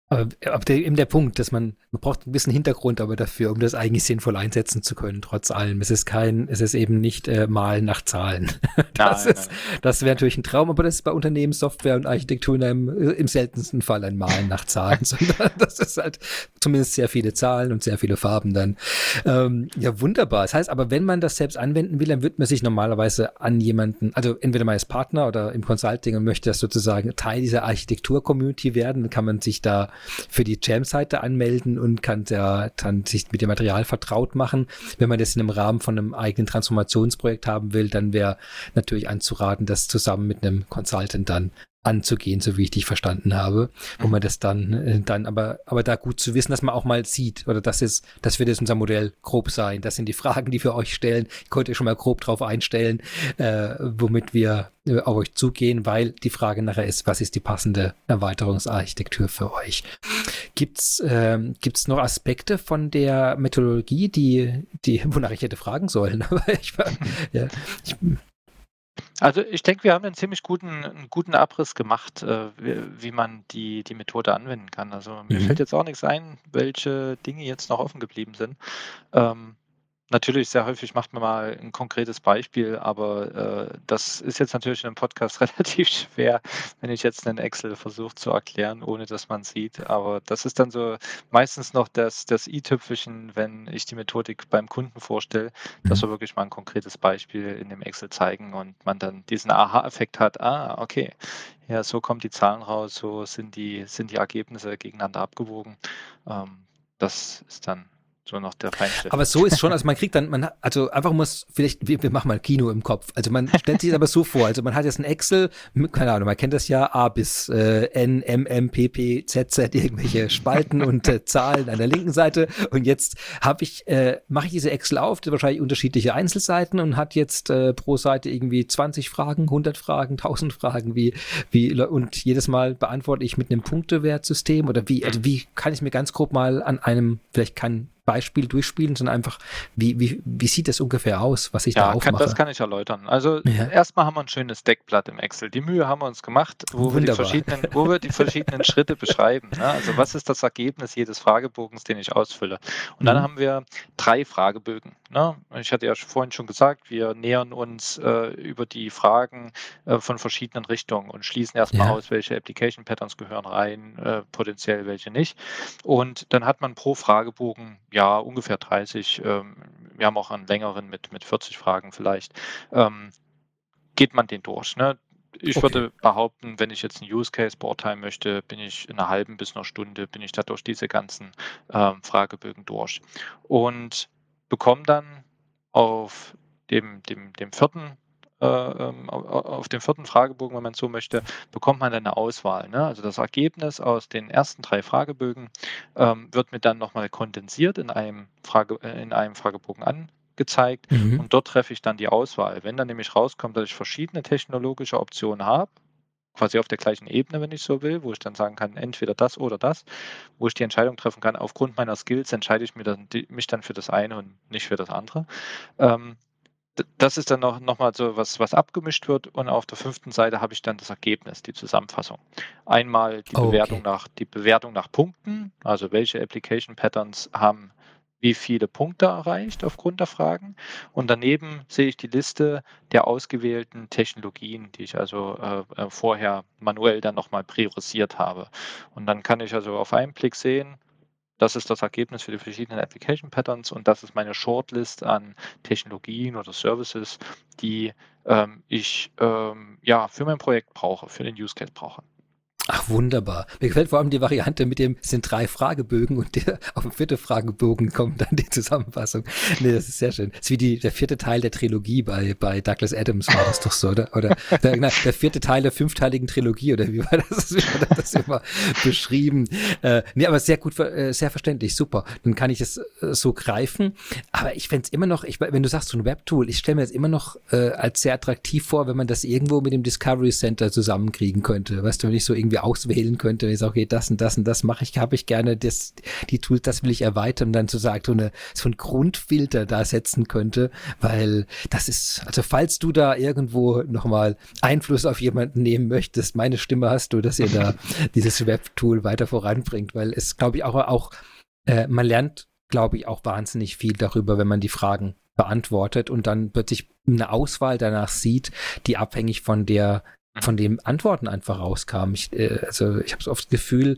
Aber, aber der, eben der Punkt, dass man, man braucht ein bisschen Hintergrund aber dafür, um das eigentlich sinnvoll einsetzen zu können, trotz allem. Es ist kein, es ist eben nicht äh, Malen nach Zahlen. *laughs* das nein, ist, nein. das wäre natürlich ein Traum, aber das ist bei Unternehmen, Software und Architektur in einem, äh, im seltensten Fall ein Malen nach Zahlen, *laughs* sondern das ist halt zumindest sehr viele Zahlen und sehr viele Farben dann. Ähm, ja, wunderbar. Das heißt aber, wenn man das selbst anwenden will, dann wird man sich normalerweise an jemanden, also entweder mal als Partner oder im Consulting und möchte das sozusagen Teil dieser Architektur-Community werden, dann kann man sich da für die Jam-Seite anmelden und kann der, dann sich mit dem Material vertraut machen. Wenn man das in einem Rahmen von einem eigenen Transformationsprojekt haben will, dann wäre natürlich anzuraten, das zusammen mit einem Consultant dann anzugehen, so wie ich dich verstanden habe, wo mhm. man das dann, äh, dann aber, aber da gut zu wissen, dass man auch mal sieht, oder das ist, das wird jetzt unser Modell grob sein. Das sind die Fragen, die wir euch stellen. Ich konnte schon mal grob drauf einstellen, äh, womit wir äh, auf euch zugehen, weil die Frage nachher ist, was ist die passende Erweiterungsarchitektur für euch? Gibt's, ähm, gibt's noch Aspekte von der Methodologie, die, die, wonach ich hätte fragen sollen? *laughs* Aber ich, *laughs* ja, ich also ich denke, wir haben einen ziemlich guten, einen guten Abriss gemacht, äh, wie, wie, man die, die Methode anwenden kann. Also mir mhm. fällt jetzt auch nichts ein, welche Dinge jetzt noch offen geblieben sind. Ähm, Natürlich, sehr häufig macht man mal ein konkretes Beispiel, aber äh, das ist jetzt natürlich in einem Podcast *laughs* relativ schwer, wenn ich jetzt einen Excel versuche zu erklären, ohne dass man sieht. Aber das ist dann so meistens noch das, das i-Tüpfelchen, wenn ich die Methodik beim Kunden vorstelle, dass wir mhm. wirklich mal ein konkretes Beispiel in dem Excel zeigen und man dann diesen Aha-Effekt hat, ah, okay, ja, so kommen die Zahlen raus, so sind die, sind die Ergebnisse gegeneinander abgewogen. Ähm, das ist dann so noch der Feinschliff. Aber so ist schon, also man kriegt dann, man also einfach muss, vielleicht, wir, wir machen mal Kino im Kopf. Also man stellt sich das aber so vor, also man hat jetzt ein Excel, keine Ahnung, man kennt das ja, A bis äh, N, M, M, P, P, Z, Z, irgendwelche Spalten und äh, Zahlen an der linken Seite. Und jetzt habe ich, äh, mache ich diese Excel auf, die wahrscheinlich unterschiedliche Einzelseiten und hat jetzt äh, pro Seite irgendwie 20 Fragen, 100 Fragen, 1000 Fragen, wie, wie, und jedes Mal beantworte ich mit einem Punktewertsystem oder wie, also wie kann ich mir ganz grob mal an einem, vielleicht kein Beispiel durchspielen, sondern einfach, wie, wie, wie sieht das ungefähr aus, was ich ja, da aufmache? Kann, das kann ich erläutern. Also ja. erstmal haben wir ein schönes Deckblatt im Excel. Die Mühe haben wir uns gemacht, wo, wir die, verschiedenen, wo wir die verschiedenen *laughs* Schritte beschreiben. Ne? Also was ist das Ergebnis jedes Fragebogens, den ich ausfülle? Und dann mhm. haben wir drei Fragebögen. Ne? Ich hatte ja vorhin schon gesagt, wir nähern uns äh, über die Fragen äh, von verschiedenen Richtungen und schließen erstmal ja. aus, welche Application Patterns gehören rein, äh, potenziell welche nicht. Und dann hat man pro Fragebogen ja, ungefähr 30. Ähm, wir haben auch einen längeren mit, mit 40 Fragen vielleicht. Ähm, geht man den durch. Ne? Ich okay. würde behaupten, wenn ich jetzt einen Use Case beurteilen möchte, bin ich in einer halben bis einer Stunde, bin ich da durch diese ganzen ähm, Fragebögen durch. Und bekomme dann auf dem, dem, dem vierten äh, ähm, auf dem vierten Fragebogen, wenn man so möchte, bekommt man dann eine Auswahl. Ne? Also das Ergebnis aus den ersten drei Fragebögen ähm, wird mir dann nochmal kondensiert in einem, Frage, äh, in einem Fragebogen angezeigt mhm. und dort treffe ich dann die Auswahl. Wenn dann nämlich rauskommt, dass ich verschiedene technologische Optionen habe, quasi auf der gleichen Ebene, wenn ich so will, wo ich dann sagen kann, entweder das oder das, wo ich die Entscheidung treffen kann, aufgrund meiner Skills entscheide ich mich dann, mich dann für das eine und nicht für das andere. Ähm, das ist dann noch, noch mal so was, was abgemischt wird und auf der fünften Seite habe ich dann das Ergebnis, die Zusammenfassung. Einmal die, okay. Bewertung, nach, die Bewertung nach Punkten, also welche Application Patterns haben wie viele Punkte erreicht aufgrund der Fragen. Und daneben sehe ich die Liste der ausgewählten Technologien, die ich also äh, äh vorher manuell dann nochmal priorisiert habe. Und dann kann ich also auf einen Blick sehen, das ist das Ergebnis für die verschiedenen Application Patterns und das ist meine Shortlist an Technologien oder Services, die ähm, ich ähm, ja für mein Projekt brauche, für den Use Case brauche. Ach, wunderbar. Mir gefällt vor allem die Variante mit dem, sind drei Fragebögen und der, auf dem vierten Fragebogen kommt dann die Zusammenfassung. Nee, das ist sehr schön. Das ist wie die, der vierte Teil der Trilogie bei, bei Douglas Adams war das doch so, oder? Oder der, na, der vierte Teil der fünfteiligen Trilogie, oder wie war das, wie war das immer beschrieben? Äh, nee, aber sehr gut, äh, sehr verständlich, super. Dann kann ich es äh, so greifen. Aber ich fände es immer noch, ich, wenn du sagst, so ein Webtool, ich stelle mir jetzt immer noch äh, als sehr attraktiv vor, wenn man das irgendwo mit dem Discovery Center zusammenkriegen könnte. Weißt du, wenn ich so irgendwie irgendwie auswählen könnte, ich sage, okay, das und das und das mache ich, habe ich gerne, das, die Tools, das will ich erweitern und dann zu sagen, so, eine, so ein Grundfilter da setzen könnte, weil das ist, also falls du da irgendwo nochmal Einfluss auf jemanden nehmen möchtest, meine Stimme hast du, dass ihr da *laughs* dieses Web-Tool weiter voranbringt, weil es, glaube ich, auch, auch äh, man lernt, glaube ich, auch wahnsinnig viel darüber, wenn man die Fragen beantwortet und dann plötzlich eine Auswahl danach sieht, die abhängig von der von den Antworten einfach rauskam. Ich, äh, also ich habe so oft das Gefühl,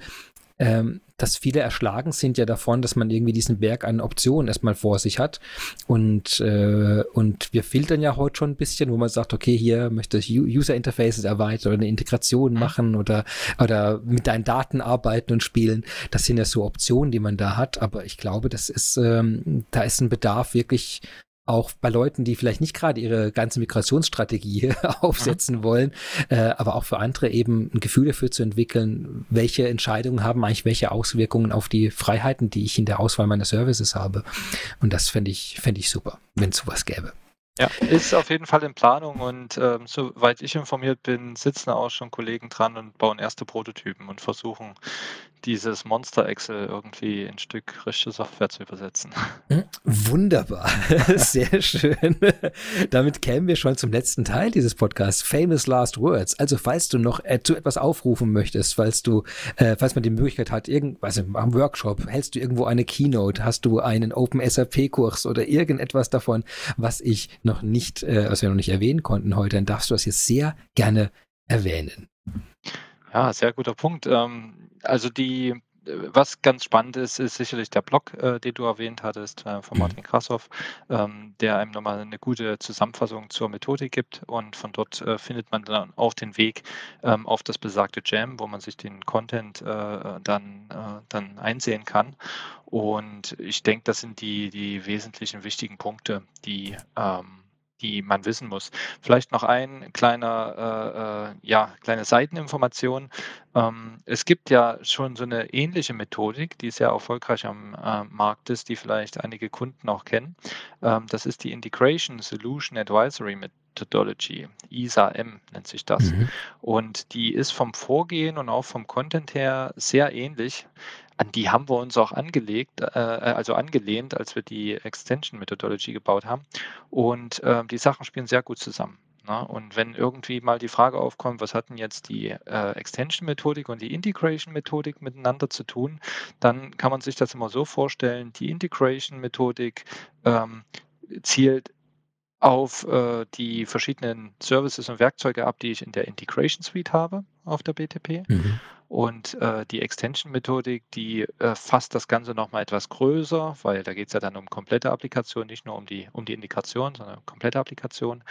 ähm, dass viele erschlagen sind ja davon, dass man irgendwie diesen Berg an Optionen erstmal vor sich hat. Und, äh, und wir filtern ja heute schon ein bisschen, wo man sagt, okay, hier möchte ich User Interfaces erweitern oder eine Integration mhm. machen oder, oder mit deinen Daten arbeiten und spielen. Das sind ja so Optionen, die man da hat. Aber ich glaube, das ist, ähm, da ist ein Bedarf wirklich auch bei Leuten, die vielleicht nicht gerade ihre ganze Migrationsstrategie *laughs* aufsetzen mhm. wollen, äh, aber auch für andere eben ein Gefühl dafür zu entwickeln, welche Entscheidungen haben eigentlich welche Auswirkungen auf die Freiheiten, die ich in der Auswahl meiner Services habe. Und das fände ich, fände ich super, wenn es sowas gäbe. Ja, ist auf jeden Fall in Planung und ähm, soweit ich informiert bin, sitzen auch schon Kollegen dran und bauen erste Prototypen und versuchen dieses Monster Excel irgendwie ein Stück richtige Software zu übersetzen. *laughs* Hm, wunderbar, *laughs* sehr schön. Damit kämen wir schon zum letzten Teil dieses Podcasts, Famous Last Words. Also falls du noch äh, zu etwas aufrufen möchtest, falls du, äh, falls man die Möglichkeit hat, irgendwas am Workshop, hältst du irgendwo eine Keynote, hast du einen Open SAP Kurs oder irgendetwas davon, was ich noch nicht, äh, was wir noch nicht erwähnen konnten heute, dann darfst du das jetzt sehr gerne erwähnen. Ja, sehr guter Punkt. Ähm, also die was ganz spannend ist, ist sicherlich der Blog, äh, den du erwähnt hattest, äh, von. Martin Krassoff, ähm, der einem nochmal eine gute Zusammenfassung zur Methodik gibt. Und von dort äh, findet man dann auch den Weg ähm, auf das besagte Jam, wo man sich den Content äh, dann, äh, dann einsehen kann. Und ich denke, das sind die, die wesentlichen wichtigen Punkte, die ähm, die man wissen muss. Vielleicht noch ein kleiner, äh, äh, ja, kleine Seiteninformation. Ähm, es gibt ja schon so eine ähnliche Methodik, die sehr erfolgreich am äh, Markt ist, die vielleicht einige Kunden auch kennen. Ähm, das ist die Integration Solution Advisory Methodology. ISA-M nennt sich das. Mhm. Und die ist vom Vorgehen und auch vom Content her sehr ähnlich an die haben wir uns auch angelegt, äh, äh, also angelehnt, als wir die Extension Methodology gebaut haben. Und äh, die Sachen spielen sehr gut zusammen. Ne? Und wenn irgendwie mal die Frage aufkommt, was hatten jetzt die äh, Extension-Methodik und die Integration-Methodik miteinander zu tun, dann kann man sich das immer so vorstellen, die Integration-Methodik ähm, zielt auf äh, die verschiedenen Services und Werkzeuge ab, die ich in der Integration Suite habe auf der BTP. Mhm. Und äh, die Extension-Methodik, die äh, fasst das Ganze nochmal etwas größer, weil da geht es ja dann um komplette Applikation, nicht nur um die, um die Indikation, sondern komplette Applikation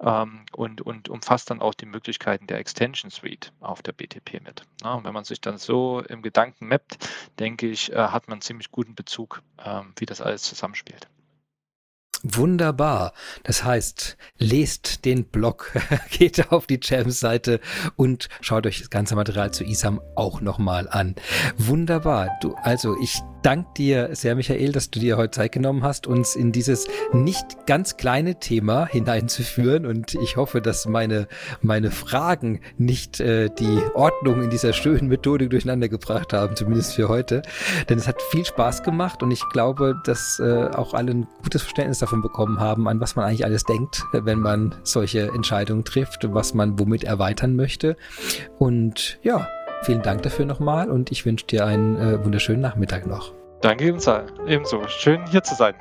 ähm, und, und umfasst dann auch die Möglichkeiten der Extension Suite auf der BTP mit. Ja, und wenn man sich dann so im Gedanken mappt, denke ich, äh, hat man einen ziemlich guten Bezug, ähm, wie das alles zusammenspielt. Wunderbar. Das heißt, lest den Blog, *laughs* geht auf die Jams-Seite und schaut euch das ganze Material zu ISAM auch nochmal an. Wunderbar. Du, also ich danke dir sehr, Michael, dass du dir heute Zeit genommen hast, uns in dieses nicht ganz kleine Thema hineinzuführen. Und ich hoffe, dass meine, meine Fragen nicht äh, die Ordnung in dieser schönen Methodik durcheinander gebracht haben, zumindest für heute. Denn es hat viel Spaß gemacht und ich glaube, dass äh, auch alle ein gutes Verständnis davon bekommen haben, an was man eigentlich alles denkt, wenn man solche Entscheidungen trifft, was man womit erweitern möchte. Und ja, vielen Dank dafür nochmal und ich wünsche dir einen äh, wunderschönen Nachmittag noch. Danke ebenso. Schön hier zu sein.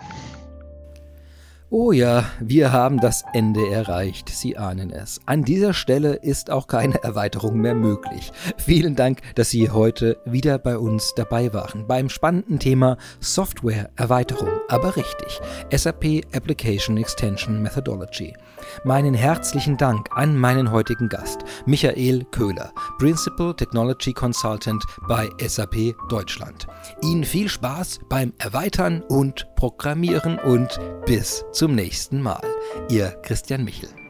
Oh ja, wir haben das Ende erreicht. Sie ahnen es. An dieser Stelle ist auch keine Erweiterung mehr möglich. Vielen Dank, dass Sie heute wieder bei uns dabei waren. Beim spannenden Thema Software-Erweiterung. Aber richtig. SAP Application Extension Methodology. Meinen herzlichen Dank an meinen heutigen Gast, Michael Köhler, Principal Technology Consultant bei SAP Deutschland. Ihnen viel Spaß beim Erweitern und Programmieren und bis zum nächsten Mal. Ihr Christian Michel.